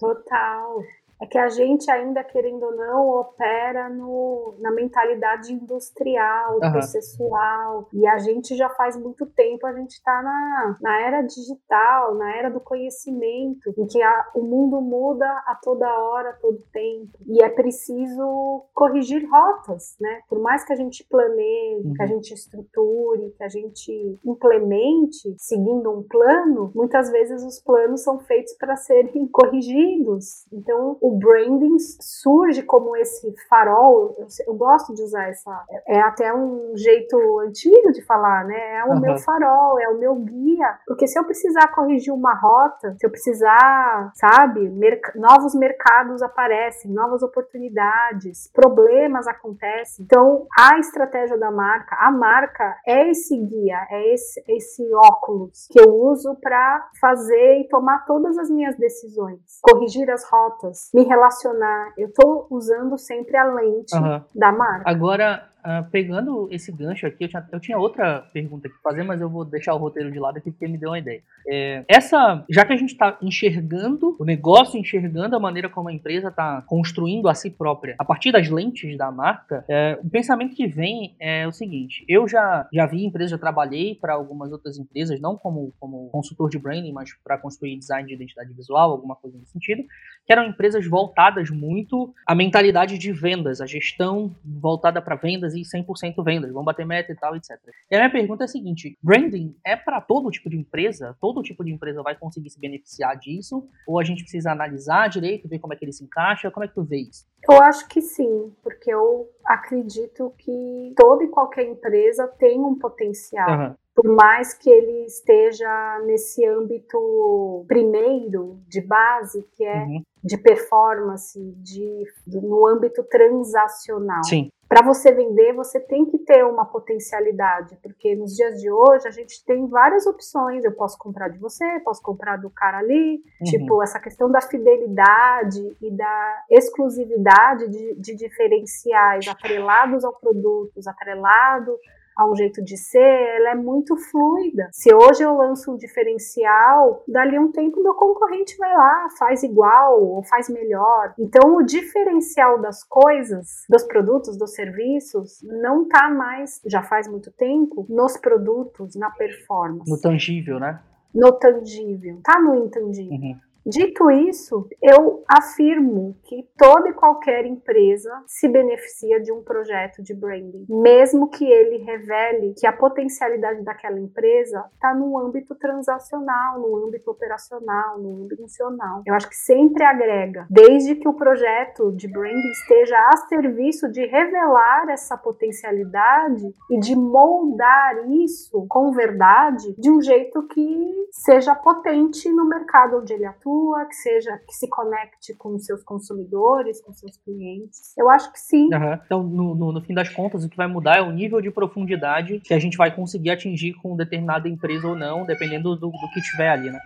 Total é que a gente ainda, querendo ou não, opera no, na mentalidade industrial, uhum. processual, e a gente já faz muito tempo, a gente está na, na era digital, na era do conhecimento, em que a, o mundo muda a toda hora, a todo tempo, e é preciso corrigir rotas, né? Por mais que a gente planeje, uhum. que a uhum. gente estruture, que a gente implemente, seguindo um plano, muitas vezes os planos são feitos para serem corrigidos. Então, o branding surge como esse farol. Eu, eu, gosto de usar essa. É até um jeito antigo de falar, né? É o uhum. meu farol, é o meu guia. Porque se eu precisar corrigir uma rota, se eu precisar, sabe, novos mercados aparecem, novas oportunidades, problemas acontecem. Então, a estratégia da marca, a marca é esse guia, é esse, esse óculos que eu uso para fazer e tomar todas as minhas decisões, corrigir as rotas, me relacionar. Eu estou usando sempre a lente uhum. da marca.
Agora, Uh, pegando esse gancho aqui, eu tinha, eu tinha outra pergunta que fazer, mas eu vou deixar o roteiro de lado aqui porque me deu uma ideia. É, essa, já que a gente está enxergando o negócio, enxergando a maneira como a empresa está construindo a si própria, a partir das lentes da marca, é, o pensamento que vem é o seguinte: eu já, já vi empresas, já trabalhei para algumas outras empresas, não como, como consultor de branding, mas para construir design de identidade visual, alguma coisa nesse sentido. Que eram empresas voltadas muito à mentalidade de vendas, a gestão voltada para vendas e 100% vendas, vão bater meta e tal, etc. E a minha pergunta é a seguinte: branding é para todo tipo de empresa? Todo tipo de empresa vai conseguir se beneficiar disso? Ou a gente precisa analisar direito, ver como é que ele se encaixa? Como é que tu vê isso?
Eu acho que sim, porque eu acredito que toda e qualquer empresa tem um potencial. Uhum por mais que ele esteja nesse âmbito primeiro de base, que é uhum. de performance, de, de, no âmbito transacional.
Sim.
Para você vender, você tem que ter uma potencialidade, porque nos dias de hoje a gente tem várias opções. Eu posso comprar de você, posso comprar do cara ali. Uhum. Tipo, essa questão da fidelidade e da exclusividade de, de diferenciais atrelados ao produto, atrelado a um jeito de ser, ela é muito fluida. Se hoje eu lanço um diferencial, dali um tempo meu concorrente vai lá, faz igual ou faz melhor. Então o diferencial das coisas, dos produtos, dos serviços, não tá mais, já faz muito tempo, nos produtos, na performance.
No tangível, né?
No tangível, tá no intangível. Uhum. Dito isso, eu afirmo que toda e qualquer empresa se beneficia de um projeto de branding, mesmo que ele revele que a potencialidade daquela empresa está no âmbito transacional, no âmbito operacional, no âmbito funcional. Eu acho que sempre agrega, desde que o projeto de branding esteja a serviço de revelar essa potencialidade e de moldar isso com verdade de um jeito que seja potente no mercado onde ele atua que seja que se conecte com seus consumidores, com seus clientes. Eu acho que sim.
Uhum. Então, no, no, no, fim das contas, o que vai mudar é o nível de profundidade que a gente vai conseguir atingir com determinada empresa ou não, dependendo do, do que tiver ali, né?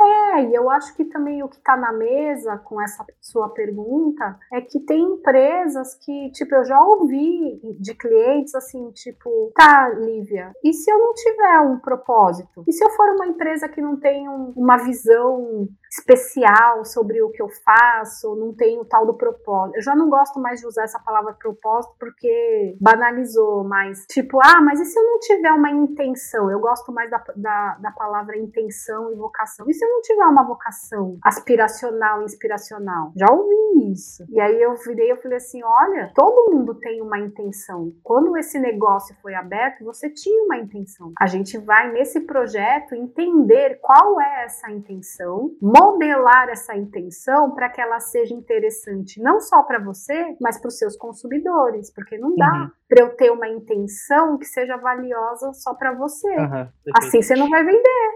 É, e eu acho que também o que está na mesa com essa sua pergunta é que tem empresas que, tipo, eu já ouvi de clientes assim, tipo, tá, Lívia, e se eu não tiver um propósito? E se eu for uma empresa que não tem um, uma visão especial sobre o que eu faço, não tem o tal do propósito? Eu já não gosto mais de usar essa palavra propósito porque banalizou, mas, tipo, ah, mas e se eu não tiver uma intenção? Eu gosto mais da, da, da palavra intenção e vocação. E se eu não tiver uma vocação aspiracional, inspiracional? Já ouvi isso. E aí eu virei e falei assim: olha, todo mundo tem uma intenção. Quando esse negócio foi aberto, você tinha uma intenção. A gente vai nesse projeto entender qual é essa intenção, modelar essa intenção para que ela seja interessante não só para você, mas para os seus consumidores, porque não dá uhum. Para eu ter uma intenção que seja valiosa só para você. Uhum, assim você não vai vender.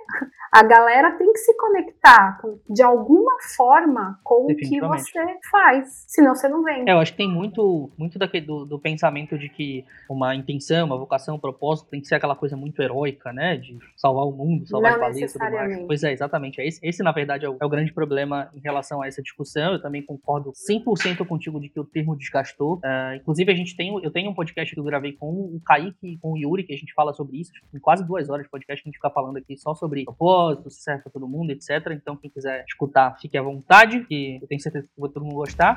A galera tem que se conectar com, de alguma forma com o que você faz, senão você não vende.
É, eu acho que tem muito, muito daquele, do, do pensamento de que uma intenção, uma vocação, um propósito tem que ser aquela coisa muito heróica, né? De salvar o mundo, salvar não planeta e tudo mais. Pois é, exatamente. Esse, esse na verdade, é o, é o, grande problema em relação a essa discussão. Eu também concordo 100% contigo de que o termo desgastou. Uh, inclusive, a gente tem, eu tenho um podcast que eu gravei com o Kaique e com o Yuri, que a gente fala sobre isso. Em quase duas horas de podcast, a gente fica falando aqui só sobre propósito serve para todo mundo, etc. Então, quem quiser escutar, fique à vontade, que eu tenho certeza que vai todo mundo gostar.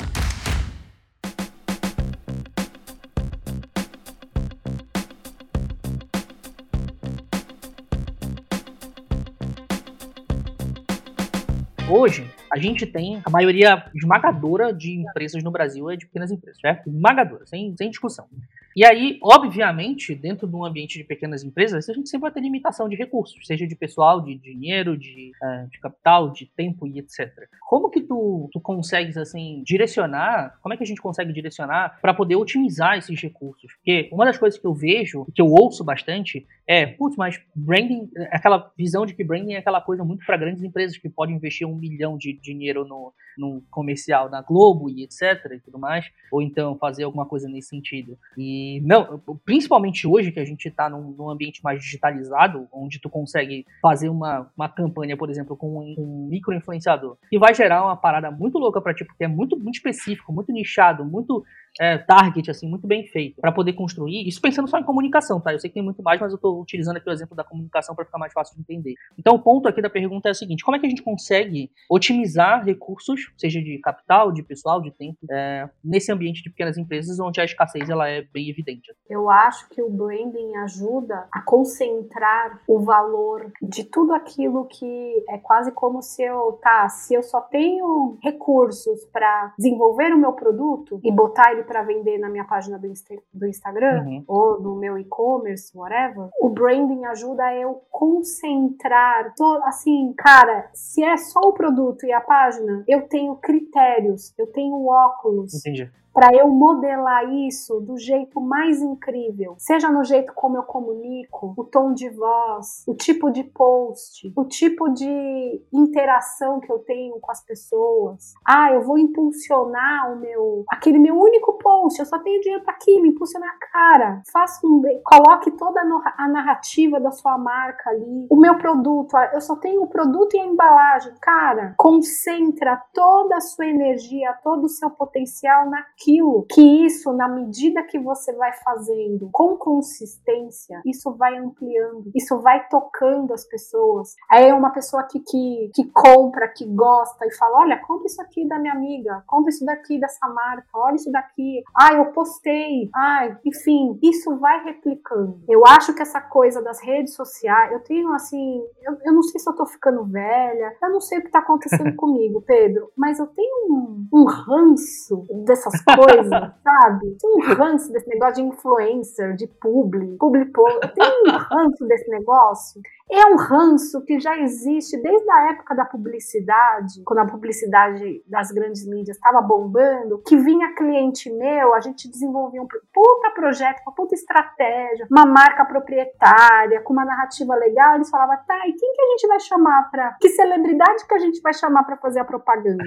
Hoje, a gente tem a maioria esmagadora de empresas no Brasil é de pequenas empresas, certo? Esmagadora, sem, sem discussão. E aí, obviamente, dentro de um ambiente de pequenas empresas, a gente sempre vai ter limitação de recursos, seja de pessoal, de dinheiro, de, uh, de capital, de tempo e etc. Como que tu, tu consegues, assim, direcionar, como é que a gente consegue direcionar para poder otimizar esses recursos? Porque uma das coisas que eu vejo, que eu ouço bastante, é, putz, mas branding, aquela visão de que branding é aquela coisa muito para grandes empresas que podem investir um milhão de dinheiro no, no comercial na Globo e etc e tudo mais, ou então fazer alguma coisa nesse sentido. E não, principalmente hoje que a gente está num, num, ambiente mais digitalizado, onde tu consegue fazer uma, uma campanha, por exemplo, com um, um micro-influenciador, que vai gerar uma parada muito louca para ti, porque é muito, muito específico, muito nichado, muito é, target, assim, muito bem feito, para poder construir, isso pensando só em comunicação, tá? Eu sei que tem muito mais, mas eu estou utilizando aqui o exemplo da comunicação para ficar mais fácil de entender. Então, o ponto aqui da pergunta é o seguinte: como é que a gente consegue otimizar recursos, seja de capital, de pessoal, de tempo, é, nesse ambiente de pequenas empresas onde a escassez ela é bem evidente?
Eu acho que o branding ajuda a concentrar o valor de tudo aquilo que é quase como se eu, tá, se eu só tenho recursos para desenvolver o meu produto e botar ele para vender na minha página do, Insta do Instagram uhum. ou no meu e-commerce, whatever, o branding ajuda a eu concentrar todo, assim, cara, se é só o produto e a página, eu tenho critérios, eu tenho óculos.
Entendi
para eu modelar isso do jeito mais incrível, seja no jeito como eu comunico, o tom de voz, o tipo de post, o tipo de interação que eu tenho com as pessoas. Ah, eu vou impulsionar o meu, aquele meu único post, eu só tenho dinheiro para aquilo, impulsionar cara. Faça um, coloque toda a narrativa da sua marca ali. O meu produto, ah, eu só tenho o produto e a embalagem, cara. Concentra toda a sua energia, todo o seu potencial na aquilo que isso, na medida que você vai fazendo com consistência, isso vai ampliando, isso vai tocando as pessoas. Aí é uma pessoa que, que, que compra, que gosta e fala: olha, compra isso aqui da minha amiga, compra isso daqui dessa marca, olha isso daqui. Ah, eu postei. Ai, enfim, isso vai replicando. Eu acho que essa coisa das redes sociais, eu tenho assim, eu, eu não sei se eu tô ficando velha, eu não sei o que tá acontecendo comigo, Pedro, mas eu tenho um, um ranço dessas coisa, sabe? Tem um ranço desse negócio de influencer, de publi, publi Tem um ranço desse negócio. É um ranço que já existe desde a época da publicidade, quando a publicidade das grandes mídias estava bombando, que vinha cliente meu, a gente desenvolvia um puta projeto, uma puta estratégia, uma marca proprietária, com uma narrativa legal, eles falavam, tá, e quem que a gente vai chamar para Que celebridade que a gente vai chamar para fazer a propaganda?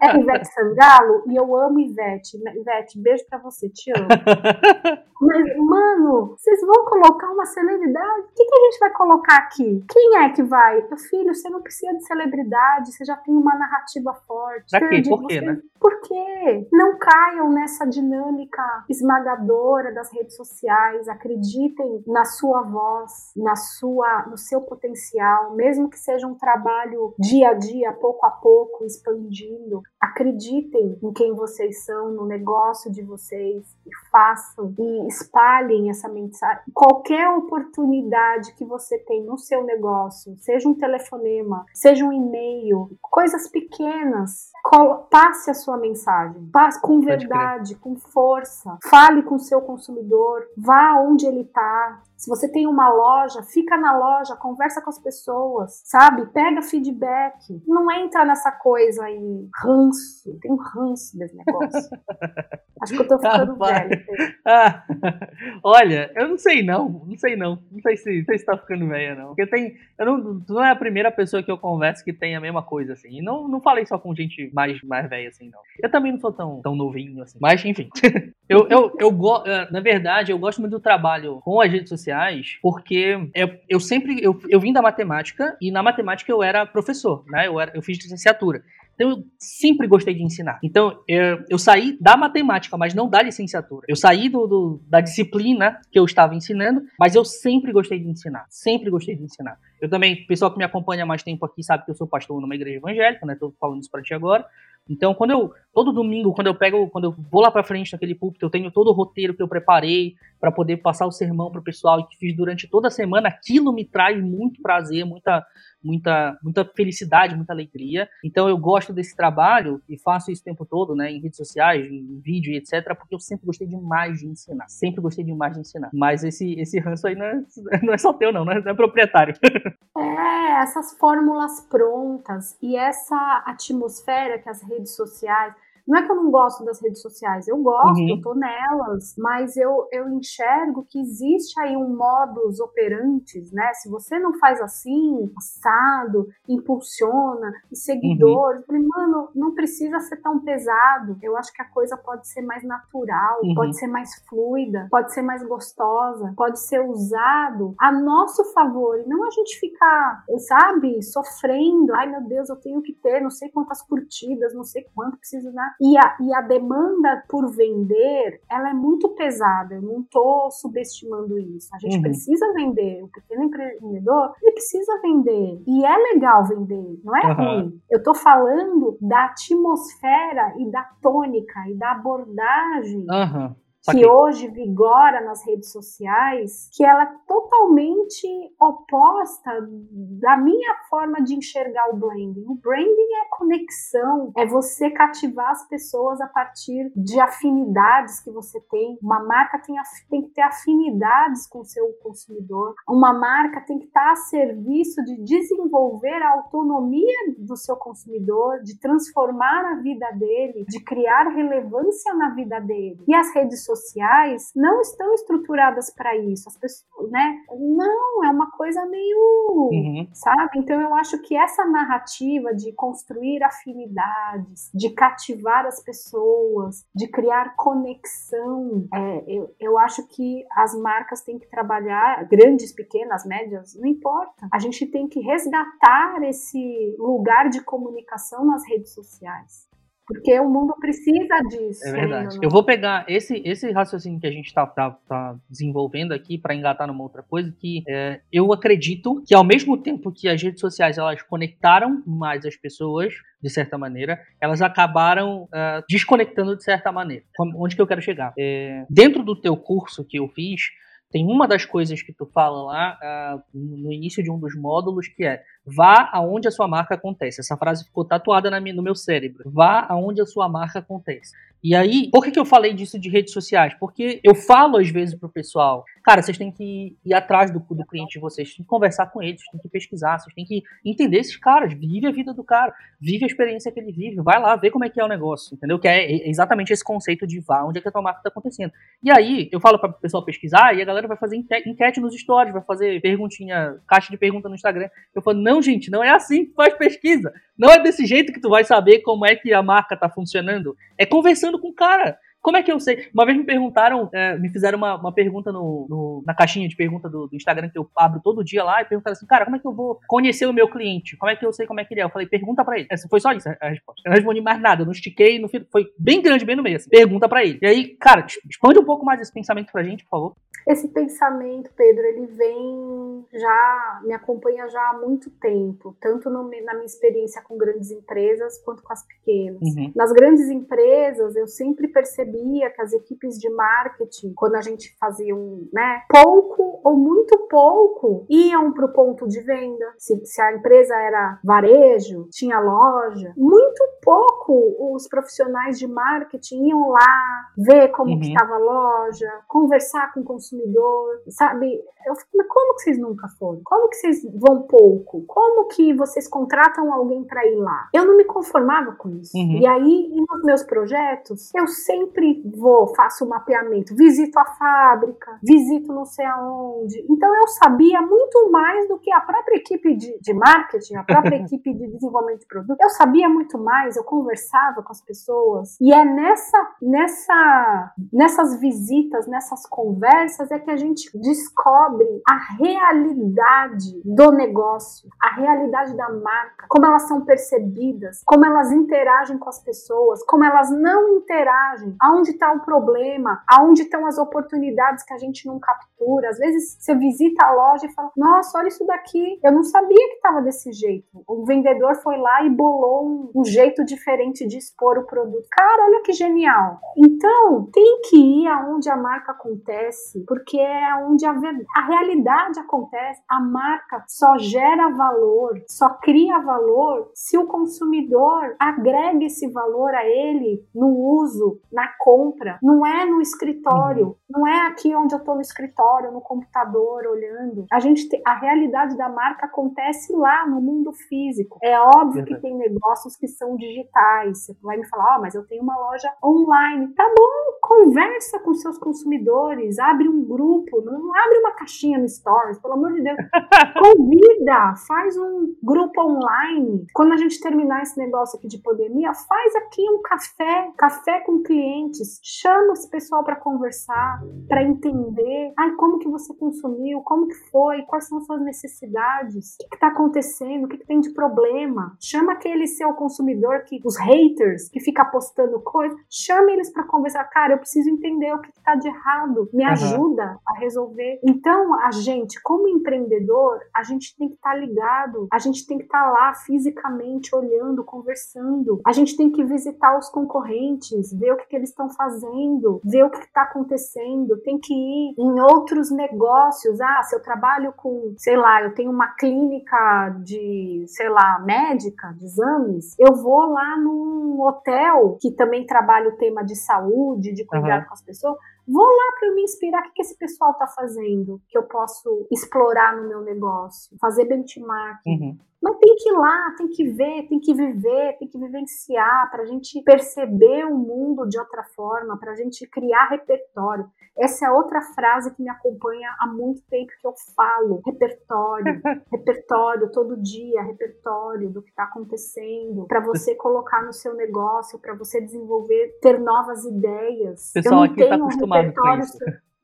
É Ivete Sangalo? E eu amo Ivete. Ivete, beijo pra você, te amo. Mas, mano, vocês vão colocar uma celebridade? O que, que a gente vai colocar aqui? Quem é que vai? Meu filho, você não precisa de celebridade, você já tem uma narrativa forte.
Pra quê? Por quê, né?
Por quê? Não caiam nessa dinâmica esmagadora das redes sociais. Acreditem na sua voz, na sua, no seu potencial, mesmo que seja um trabalho dia a dia, pouco a pouco, expandindo. Acreditem em quem vocês são, no negócio de vocês e façam e espalhem essa mensagem. Qualquer oportunidade que você tem no seu negócio, seja um telefonema, seja um e-mail, coisas pequenas, passe a sua mensagem, passe com verdade, com força, fale com o seu consumidor, vá onde ele está, se você tem uma loja, fica na loja, conversa com as pessoas, sabe? Pega feedback. Não entra nessa coisa aí, ranço. Tem um ranço desse negócio. Acho que eu tô ficando ah, velha.
Ah, olha, eu não sei não, não sei não. Não sei se você está ficando velha, não. Porque tem. Eu não, tu não é a primeira pessoa que eu converso que tem a mesma coisa, assim. E não, não falei só com gente mais, mais velha, assim, não. Eu também não sou tão, tão novinho, assim. Mas, enfim. eu, eu, eu, eh, na verdade, eu gosto muito do trabalho com as redes sociais porque eu, eu sempre eu, eu vim da matemática e na matemática eu era professor, né? Eu, era, eu fiz licenciatura. Então eu sempre gostei de ensinar. Então eu, eu saí da matemática, mas não da licenciatura. Eu saí do, do, da disciplina que eu estava ensinando, mas eu sempre gostei de ensinar. Sempre gostei de ensinar. Eu também, o pessoal que me acompanha há mais tempo aqui sabe que eu sou pastor numa igreja evangélica, né? Tô falando isso para ti agora. Então, quando eu todo domingo, quando eu pego, quando eu vou lá para frente naquele púlpito, eu tenho todo o roteiro que eu preparei para poder passar o sermão pro pessoal e que fiz durante toda a semana, aquilo me traz muito prazer, muita muita, muita felicidade, muita alegria. Então eu gosto desse trabalho e faço isso o tempo todo, né, em redes sociais, em vídeo etc, porque eu sempre gostei demais de ensinar. Sempre gostei demais de ensinar. Mas esse, esse ranço aí não é, não é só teu, não, não é, não é proprietário.
É, essas fórmulas prontas e essa atmosfera que as redes sociais não é que eu não gosto das redes sociais, eu gosto, uhum. eu tô nelas, mas eu, eu enxergo que existe aí um modus operantes, né? Se você não faz assim, passado, impulsiona, e seguidores, uhum. falei, mano, não precisa ser tão pesado. Eu acho que a coisa pode ser mais natural, uhum. pode ser mais fluida, pode ser mais gostosa, pode ser usado a nosso favor e não a gente ficar, sabe, sofrendo. Ai meu Deus, eu tenho que ter não sei quantas curtidas, não sei quanto preciso dar E a, e a demanda por vender, ela é muito pesada. Eu não estou subestimando isso. A gente uhum. precisa vender. O pequeno empreendedor, ele precisa vender. E é legal vender, não é uhum. ruim. Eu estou falando da atmosfera e da tônica e da abordagem
uhum
que hoje vigora nas redes sociais, que ela é totalmente oposta da minha forma de enxergar o branding. O branding é conexão, é você cativar as pessoas a partir de afinidades que você tem. Uma marca tem, tem que ter afinidades com o seu consumidor. Uma marca tem que estar a serviço de desenvolver a autonomia do seu consumidor, de transformar a vida dele, de criar relevância na vida dele. E as redes sociais não estão estruturadas para isso. As pessoas, né? Não, é uma coisa meio, uhum. sabe? Então eu acho que essa narrativa de construir afinidades, de cativar as pessoas, de criar conexão, é, eu, eu acho que as marcas têm que trabalhar, grandes, pequenas, médias, não importa. A gente tem que resgatar esse lugar de comunicação nas redes sociais. Porque o mundo precisa disso.
É verdade. Eu vou pegar esse, esse raciocínio que a gente está tá, tá desenvolvendo aqui para engatar numa outra coisa, que é, eu acredito que ao mesmo tempo que as redes sociais elas conectaram mais as pessoas, de certa maneira, elas acabaram uh, desconectando de certa maneira. Onde que eu quero chegar? É, dentro do teu curso que eu fiz, tem uma das coisas que tu fala lá uh, no início de um dos módulos que é Vá aonde a sua marca acontece. Essa frase ficou tatuada minha, no meu cérebro. Vá aonde a sua marca acontece. E aí, por que, que eu falei disso de redes sociais? Porque eu falo às vezes pro pessoal, cara, vocês têm que ir atrás do, do cliente de vocês, têm que conversar com eles, têm que pesquisar, vocês têm que entender esses caras, vive a vida do cara, vive a experiência que ele vive, vai lá ver como é que é o negócio, entendeu? Que é exatamente esse conceito de vá onde é que a tua marca tá acontecendo. E aí, eu falo para o pessoal pesquisar e a galera vai fazer enquete nos stories, vai fazer perguntinha, caixa de pergunta no Instagram. Eu falo, não, gente, não é assim que faz pesquisa. Não é desse jeito que tu vai saber como é que a marca tá funcionando. É conversando com o cara. Como é que eu sei? Uma vez me perguntaram, é, me fizeram uma, uma pergunta no, no, na caixinha de pergunta do, do, Instagram que eu abro todo dia lá e perguntaram assim, cara, como é que eu vou conhecer o meu cliente? Como é que eu sei como é que ele é? Eu falei, pergunta pra ele. Essa foi só isso a, resposta. Eu não respondi mais nada, eu não estiquei, não foi bem grande, bem no meio, assim. Pergunta pra ele. E aí, cara, expande um pouco mais esse pensamento pra gente, por favor.
Esse pensamento, Pedro, ele vem já, me acompanha já há muito tempo, tanto no, na minha experiência com grandes empresas quanto com as pequenas. Uhum. Nas grandes empresas, eu sempre percebia que as equipes de marketing, quando a gente fazia um, né, pouco ou muito pouco, iam para o ponto de venda. Se, se a empresa era varejo, tinha loja, muito pouco os profissionais de marketing iam lá ver como uhum. estava a loja, conversar com o consumidor consumidor, sabe? Eu fico, mas como que vocês nunca foram? Como que vocês vão pouco? Como que vocês contratam alguém para ir lá? Eu não me conformava com isso. Uhum. E aí, nos meus projetos, eu sempre vou, faço o mapeamento, visito a fábrica, visito não sei aonde. Então eu sabia muito mais do que a própria equipe de, de marketing, a própria equipe de desenvolvimento de produto. Eu sabia muito mais, eu conversava com as pessoas. E é nessa, nessa, nessas visitas, nessas conversas é que a gente descobre a realidade do negócio, a realidade da marca, como elas são percebidas, como elas interagem com as pessoas, como elas não interagem, aonde está o problema, aonde estão as oportunidades que a gente não captura. Às vezes você visita a loja e fala: Nossa, olha isso daqui, eu não sabia que estava desse jeito. O vendedor foi lá e bolou um, um jeito diferente de expor o produto. Cara, olha que genial. Então, tem que ir aonde a marca acontece, porque é onde a, a realidade acontece. A marca só gera valor, só cria valor se o consumidor agrega esse valor a ele no uso, na compra. Não é no escritório, uhum. não é aqui onde eu estou no escritório, no computador, olhando. A gente tem, a realidade da marca acontece lá no mundo físico. É óbvio que tem negócios que são digitais. Você vai me falar, ó, oh, mas eu tenho uma loja online. Tá bom, conversa com seus consumidores, abre um grupo, não abre uma caixinha no Stories, pelo amor de Deus. Convida, faz um grupo online. Quando a gente terminar esse negócio aqui de pandemia, faz aqui um café, café com cliente concorrentes, chama esse pessoal para conversar, para entender, ai, como que você consumiu, como que foi, quais são as suas necessidades, o que está acontecendo, o que, que, tem de problema. Chama aquele seu consumidor que os haters que fica postando coisa, chame eles para conversar. Cara, eu preciso entender o que está de errado. Me uhum. ajuda a resolver. Então, a gente, como empreendedor, a gente tem que estar tá ligado, a gente tem que estar tá lá fisicamente olhando, conversando. A gente tem que visitar os concorrentes, ver o que, que eles estão fazendo, ver o que está acontecendo. Tem que ir em outros negócios. Ah, se eu trabalho com, sei lá, eu tenho uma clínica de, sei lá, médica, de exames, eu vou lá num hotel que também trabalha o tema de saúde, de cuidar uhum. com as pessoas. Vou lá para me inspirar o que, que esse pessoal está fazendo, que eu posso explorar no meu negócio, fazer benchmark. Uhum. Mas tem que ir lá, tem que ver, tem que viver, tem que vivenciar para a gente perceber o mundo de outra forma, para a gente criar repertório. Essa é outra frase que me acompanha há muito tempo que eu falo: repertório, repertório todo dia, repertório do que está acontecendo, para você colocar no seu negócio, para você desenvolver, ter novas ideias.
Pessoal aqui está acostumado com isso.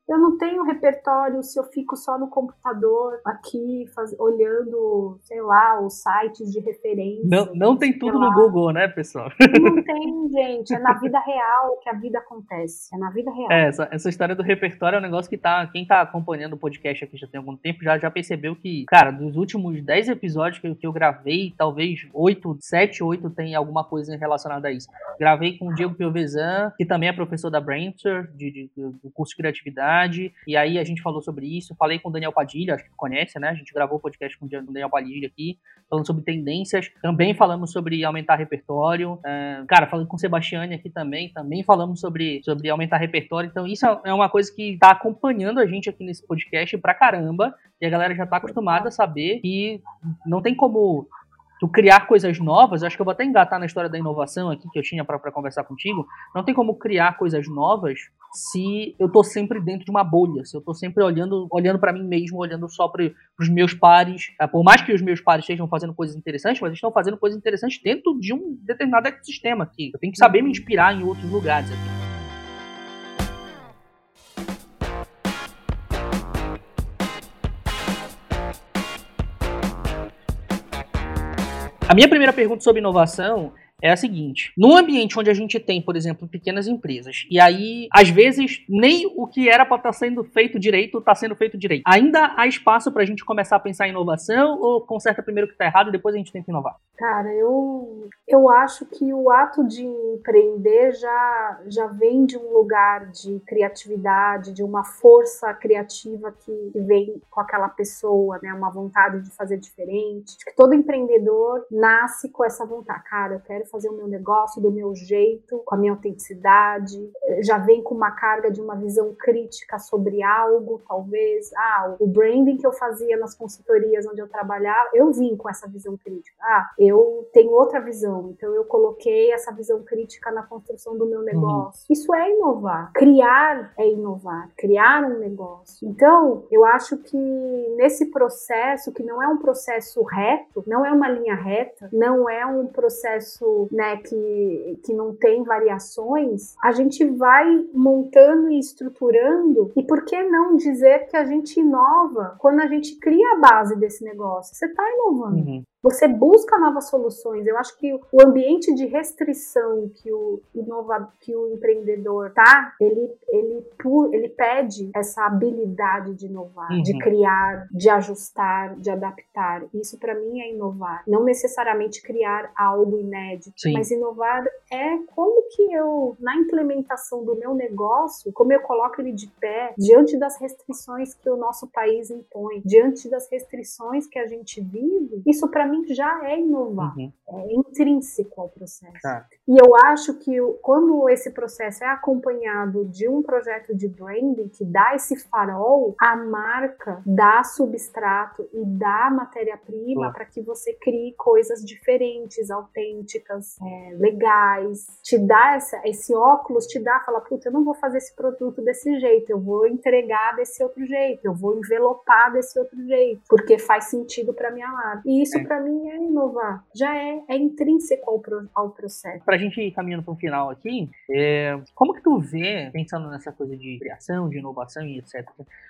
Eu não tenho repertório se eu fico só no computador aqui faz, olhando, sei lá, os sites de referência.
Não, não tem tudo no Google, né, pessoal?
Não tem, gente. É na vida real que a vida acontece. É na vida real.
É, essa, essa história do repertório é um negócio que tá. Quem tá acompanhando o podcast aqui já tem algum tempo já, já percebeu que, cara, dos últimos 10 episódios que eu, que eu gravei, talvez 8, 7, 8 tem alguma coisa relacionada a isso. Gravei com o Diego Piovesan, que também é professor da Brentford, de, de, do curso de criatividade e aí a gente falou sobre isso. Falei com o Daniel Padilha, acho que conhece, né? A gente gravou o podcast com o Daniel Padilha aqui, falando sobre tendências. Também falamos sobre aumentar repertório. É, cara, falando com o Sebastiane aqui também, também falamos sobre, sobre aumentar repertório. Então, isso é uma coisa que tá acompanhando a gente aqui nesse podcast pra caramba. E a galera já tá acostumada a saber que não tem como tu criar coisas novas, acho que eu vou até engatar na história da inovação aqui que eu tinha para conversar contigo. Não tem como criar coisas novas se eu tô sempre dentro de uma bolha, se eu tô sempre olhando, olhando para mim mesmo, olhando só para os meus pares. É, por mais que os meus pares estejam fazendo coisas interessantes, mas eles estão fazendo coisas interessantes dentro de um determinado ecossistema aqui. Eu tenho que saber me inspirar em outros lugares aqui. A minha primeira pergunta sobre inovação é a seguinte: num ambiente onde a gente tem, por exemplo, pequenas empresas, e aí, às vezes, nem o que era para estar tá sendo feito direito está sendo feito direito. Ainda há espaço para a gente começar a pensar em inovação ou conserta primeiro o que está errado e depois a gente tenta inovar?
Cara, eu, eu acho que o ato de empreender já, já vem de um lugar de criatividade, de uma força criativa que vem com aquela pessoa, né? Uma vontade de fazer diferente. Acho que todo empreendedor nasce com essa vontade. Cara, eu quero fazer o meu negócio do meu jeito, com a minha autenticidade, já vem com uma carga de uma visão crítica sobre algo, talvez. Ah, o branding que eu fazia nas consultorias onde eu trabalhava, eu vim com essa visão crítica. Ah, eu tenho outra visão, então eu coloquei essa visão crítica na construção do meu uhum. negócio. Uhum. Isso é inovar. Criar é inovar, criar um negócio. Então, eu acho que nesse processo, que não é um processo reto, não é uma linha reta, não é um processo né, que, que não tem variações, a gente vai montando e estruturando. E por que não dizer que a gente inova quando a gente cria a base desse negócio? Você está inovando. Uhum. Você busca novas soluções. Eu acho que o ambiente de restrição que o inova, que o empreendedor tá, ele ele ele pede essa habilidade de inovar, uhum. de criar, de ajustar, de adaptar. Isso para mim é inovar. Não necessariamente criar algo inédito, Sim. mas inovar é como que eu na implementação do meu negócio, como eu coloco ele de pé diante das restrições que o nosso país impõe, diante das restrições que a gente vive. Isso para mim já é inovar, uhum. é intrínseco ao processo. Tá. E eu acho que quando esse processo é acompanhado de um projeto de branding que dá esse farol, a marca dá substrato e dá matéria-prima para que você crie coisas diferentes, autênticas, é, legais, te dá essa, esse óculos, te dá, fala, puta, eu não vou fazer esse produto desse jeito, eu vou entregar desse outro jeito, eu vou envelopar desse outro jeito, porque faz sentido para minha marca. E isso é. para mim é inovar, já é, é intrínseco ao, pro, ao processo.
Pra gente caminhando para um final aqui, é, como que tu vê, pensando nessa coisa de criação, de inovação e etc.,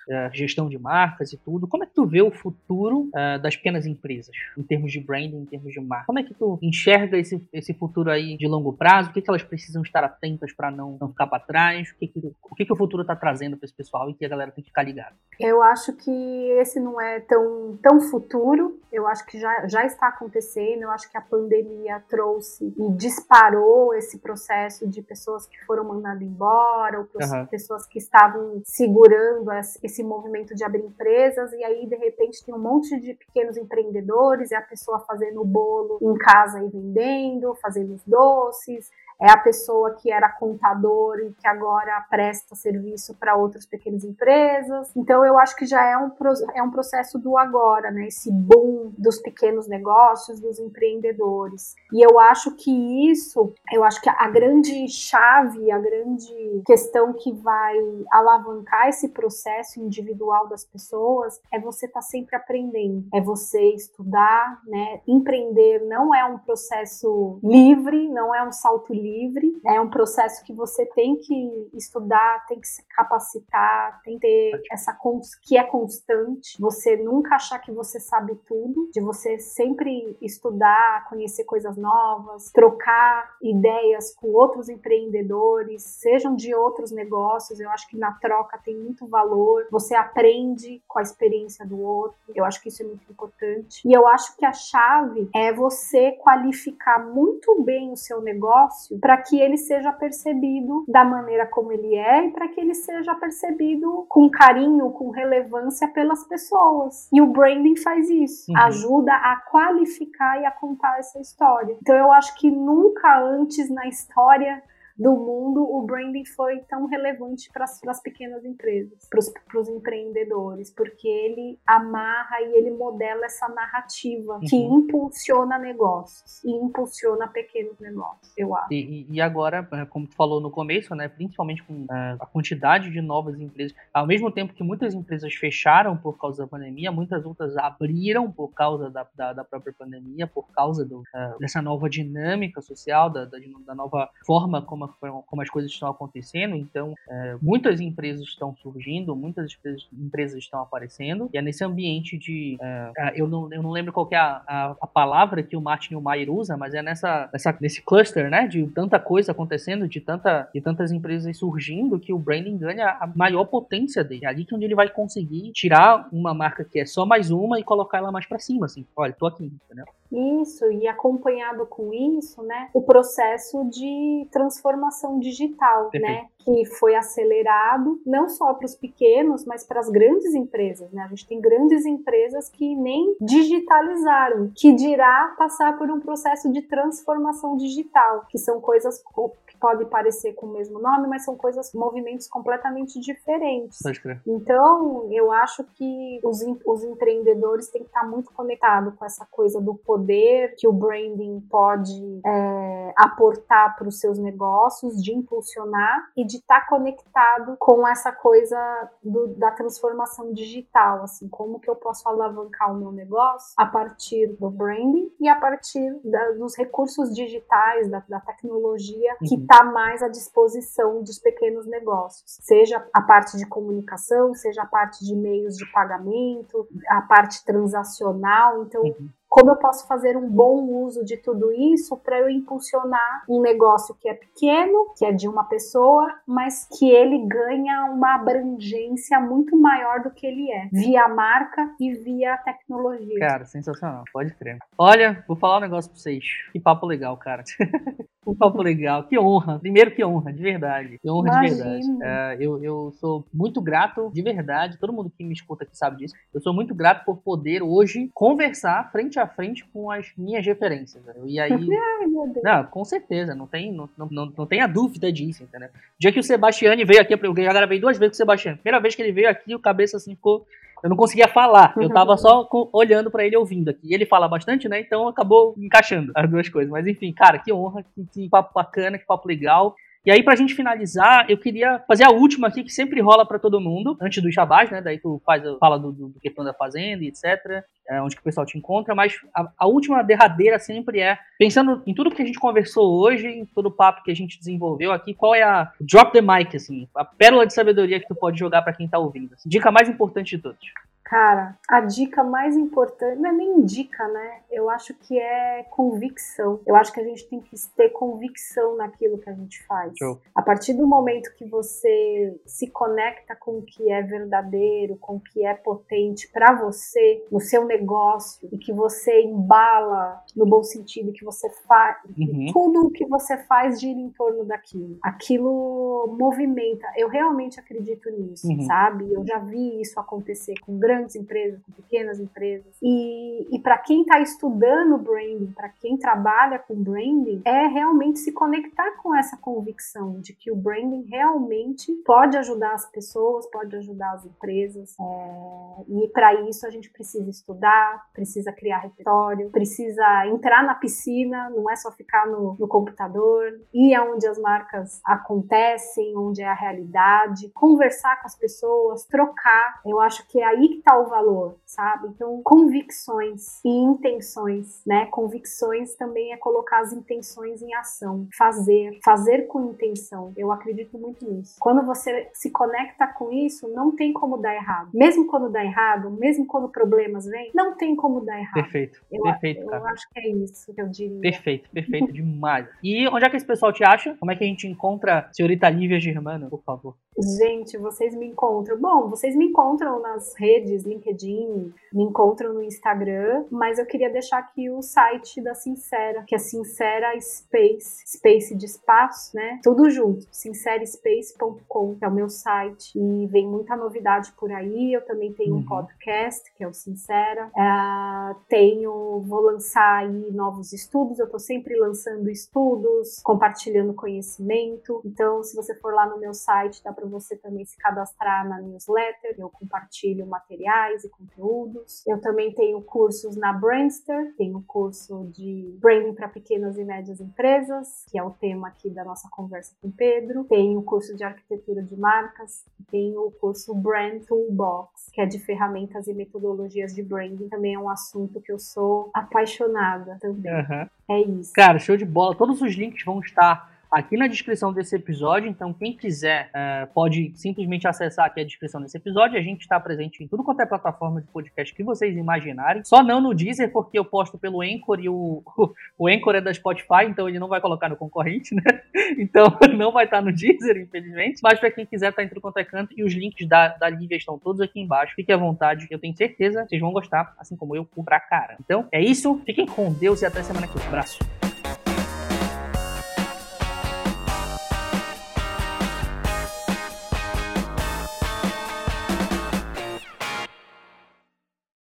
é, gestão de marcas e tudo, como é que tu vê o futuro é, das pequenas empresas, em termos de branding, em termos de marca? Como é que tu enxerga esse, esse futuro aí de longo prazo? O que, que elas precisam estar atentas para não, não ficar para trás? O que, que, o que, que o futuro está trazendo para esse pessoal e que a galera tem que ficar ligada?
Eu acho que esse não é tão, tão futuro, eu acho que já, já está acontecendo, eu acho que a pandemia trouxe e disparou esse processo de pessoas que foram mandadas embora, ou uhum. pessoas que estavam segurando esse movimento de abrir empresas, e aí de repente tem um monte de pequenos empreendedores, é a pessoa fazendo o bolo em casa e vendendo, fazendo os doces, é a pessoa que era contador e que agora presta serviço para outras pequenas empresas. Então eu acho que já é um, é um processo do agora, né? Esse boom dos pequenos negócios, dos empreendedores. E eu acho que isso, eu acho que a grande chave, a grande questão que vai alavancar esse processo individual das pessoas é você estar tá sempre aprendendo, é você estudar, né? Empreender não é um processo livre, não é um salto livre livre. É um processo que você tem que estudar, tem que se capacitar, tem que ter essa que é constante. Você nunca achar que você sabe tudo, de você sempre estudar, conhecer coisas novas, trocar ideias com outros empreendedores, sejam de outros negócios. Eu acho que na troca tem muito valor. Você aprende com a experiência do outro. Eu acho que isso é muito importante. E eu acho que a chave é você qualificar muito bem o seu negócio para que ele seja percebido da maneira como ele é e para que ele seja percebido com carinho, com relevância pelas pessoas. E o branding faz isso, uhum. ajuda a qualificar e a contar essa história. Então eu acho que nunca antes na história do mundo, o branding foi tão relevante para as pequenas empresas, para os empreendedores, porque ele amarra e ele modela essa narrativa uhum. que impulsiona negócios e impulsiona pequenos negócios, eu acho.
E, e agora, é, como tu falou no começo, né, principalmente com é, a quantidade de novas empresas, ao mesmo tempo que muitas empresas fecharam por causa da pandemia, muitas outras abriram por causa da, da, da própria pandemia, por causa do, uh, dessa nova dinâmica social, da, da, da nova forma como a como as coisas estão acontecendo. Então, é, muitas empresas estão surgindo, muitas empresas estão aparecendo, e é nesse ambiente de. É, eu, não, eu não lembro qual é a, a, a, palavra que o Martin Neumayer usa, mas é nessa, nessa, nesse cluster, né, de tanta coisa acontecendo, de, tanta, de tantas empresas surgindo, que o branding ganha a maior potência dele. É ali que onde ele vai conseguir tirar uma marca que é só mais uma e colocar ela mais para cima, assim. Olha, tô aqui, entendeu?
Isso, e acompanhado com isso, né, o processo de transformação digital, né, que foi acelerado não só para os pequenos, mas para as grandes empresas, né? A gente tem grandes empresas que nem digitalizaram, que dirá passar por um processo de transformação digital, que são coisas pode parecer com o mesmo nome, mas são coisas, movimentos completamente diferentes. Então, eu acho que os, os empreendedores têm que estar muito conectados com essa coisa do poder que o branding pode é, aportar para os seus negócios, de impulsionar e de estar conectado com essa coisa do, da transformação digital, assim, como que eu posso alavancar o meu negócio a partir do branding e a partir da, dos recursos digitais, da, da tecnologia que uhum está mais à disposição dos pequenos negócios, seja a parte de comunicação, seja a parte de meios de pagamento, a parte transacional. Então, uhum como eu posso fazer um bom uso de tudo isso para eu impulsionar um negócio que é pequeno, que é de uma pessoa, mas que ele ganha uma abrangência muito maior do que ele é, via marca e via tecnologia.
Cara, sensacional, pode crer. Olha, vou falar um negócio para vocês. Que papo legal, cara. um papo legal, que honra. Primeiro, que honra, de verdade. Que honra Imagina. de verdade. É, eu, eu sou muito grato, de verdade, todo mundo que me escuta aqui sabe disso. Eu sou muito grato por poder hoje conversar frente a frente com as minhas referências. Entendeu? E aí. não, com certeza, não tem, não, não, não, não tem a dúvida disso, entendeu? O dia que o Sebastiani veio aqui, eu já gravei duas vezes com o Sebastiani. Primeira vez que ele veio aqui, o cabeça assim ficou. Eu não conseguia falar, eu tava só olhando para ele ouvindo aqui. E ele fala bastante, né? Então acabou encaixando as duas coisas. Mas enfim, cara, que honra, que, que papo bacana, que papo legal. E aí, pra gente finalizar, eu queria fazer a última aqui, que sempre rola para todo mundo, antes do Jabás, né? Daí tu faz, fala do, do, do anda fazendo, etc. É, onde que o pessoal te encontra, mas a, a, última derradeira sempre é, pensando em tudo que a gente conversou hoje, em todo o papo que a gente desenvolveu aqui, qual é a drop the mic, assim, a pérola de sabedoria que tu pode jogar para quem tá ouvindo? Dica mais importante de todos.
Cara, a dica mais importante, não é nem dica, né? Eu acho que é convicção. Eu acho que a gente tem que ter convicção naquilo que a gente faz. Show. A partir do momento que você se conecta com o que é verdadeiro, com o que é potente para você, no seu negócio, e que você embala no bom sentido, que você faz, uhum. tudo o que você faz gira em torno daquilo. Aquilo movimenta. Eu realmente acredito nisso, uhum. sabe? Eu já vi isso acontecer com grandes grandes empresas, com pequenas empresas. E, e para quem está estudando branding, para quem trabalha com branding, é realmente se conectar com essa convicção de que o branding realmente pode ajudar as pessoas, pode ajudar as empresas. É, e para isso a gente precisa estudar, precisa criar repertório, precisa entrar na piscina, não é só ficar no, no computador, ir aonde as marcas acontecem, onde é a realidade, conversar com as pessoas, trocar. Eu acho que é aí que está o valor, sabe? Então, convicções e intenções, né? Convicções também é colocar as intenções em ação, fazer, fazer com intenção. Eu acredito muito nisso. Quando você se conecta com isso, não tem como dar errado. Mesmo quando dá errado, mesmo quando problemas vêm, não tem como dar errado.
Perfeito.
Eu,
perfeito,
eu acho que é isso que eu diria.
Perfeito, perfeito demais. E onde é que esse pessoal te acha? Como é que a gente encontra a senhorita Lívia Germano, por favor?
Gente, vocês me encontram. Bom, vocês me encontram nas redes LinkedIn, me encontram no Instagram, mas eu queria deixar aqui o site da Sincera, que é Sincera Space, Space de espaço, né? Tudo junto, sinceraspace.com, que é o meu site, e vem muita novidade por aí. Eu também tenho uhum. um podcast, que é o Sincera. É, tenho, vou lançar aí novos estudos, eu tô sempre lançando estudos, compartilhando conhecimento. Então, se você for lá no meu site, dá para você também se cadastrar na newsletter, eu compartilho material materiais e conteúdos. Eu também tenho cursos na Brandster, tenho curso de branding para pequenas e médias empresas, que é o tema aqui da nossa conversa com o Pedro. Tenho o curso de arquitetura de marcas, tenho o curso Brand Toolbox, que é de ferramentas e metodologias de branding. Também é um assunto que eu sou apaixonada também. Uhum. É isso.
Cara, show de bola. Todos os links vão estar aqui na descrição desse episódio. Então, quem quiser é, pode simplesmente acessar aqui a descrição desse episódio. A gente está presente em tudo quanto é plataforma de podcast que vocês imaginarem. Só não no Deezer, porque eu posto pelo Anchor e o, o, Anchor é da Spotify, então ele não vai colocar no concorrente, né? Então não vai estar no Deezer, infelizmente. Mas para quem quiser, tá em tudo quanto é canto. E os links da, da Lívia estão todos aqui embaixo. Fique à vontade, eu tenho certeza que vocês vão gostar, assim como eu, pra cara. Então é isso. Fiquem com Deus e até semana que vem. Abraço.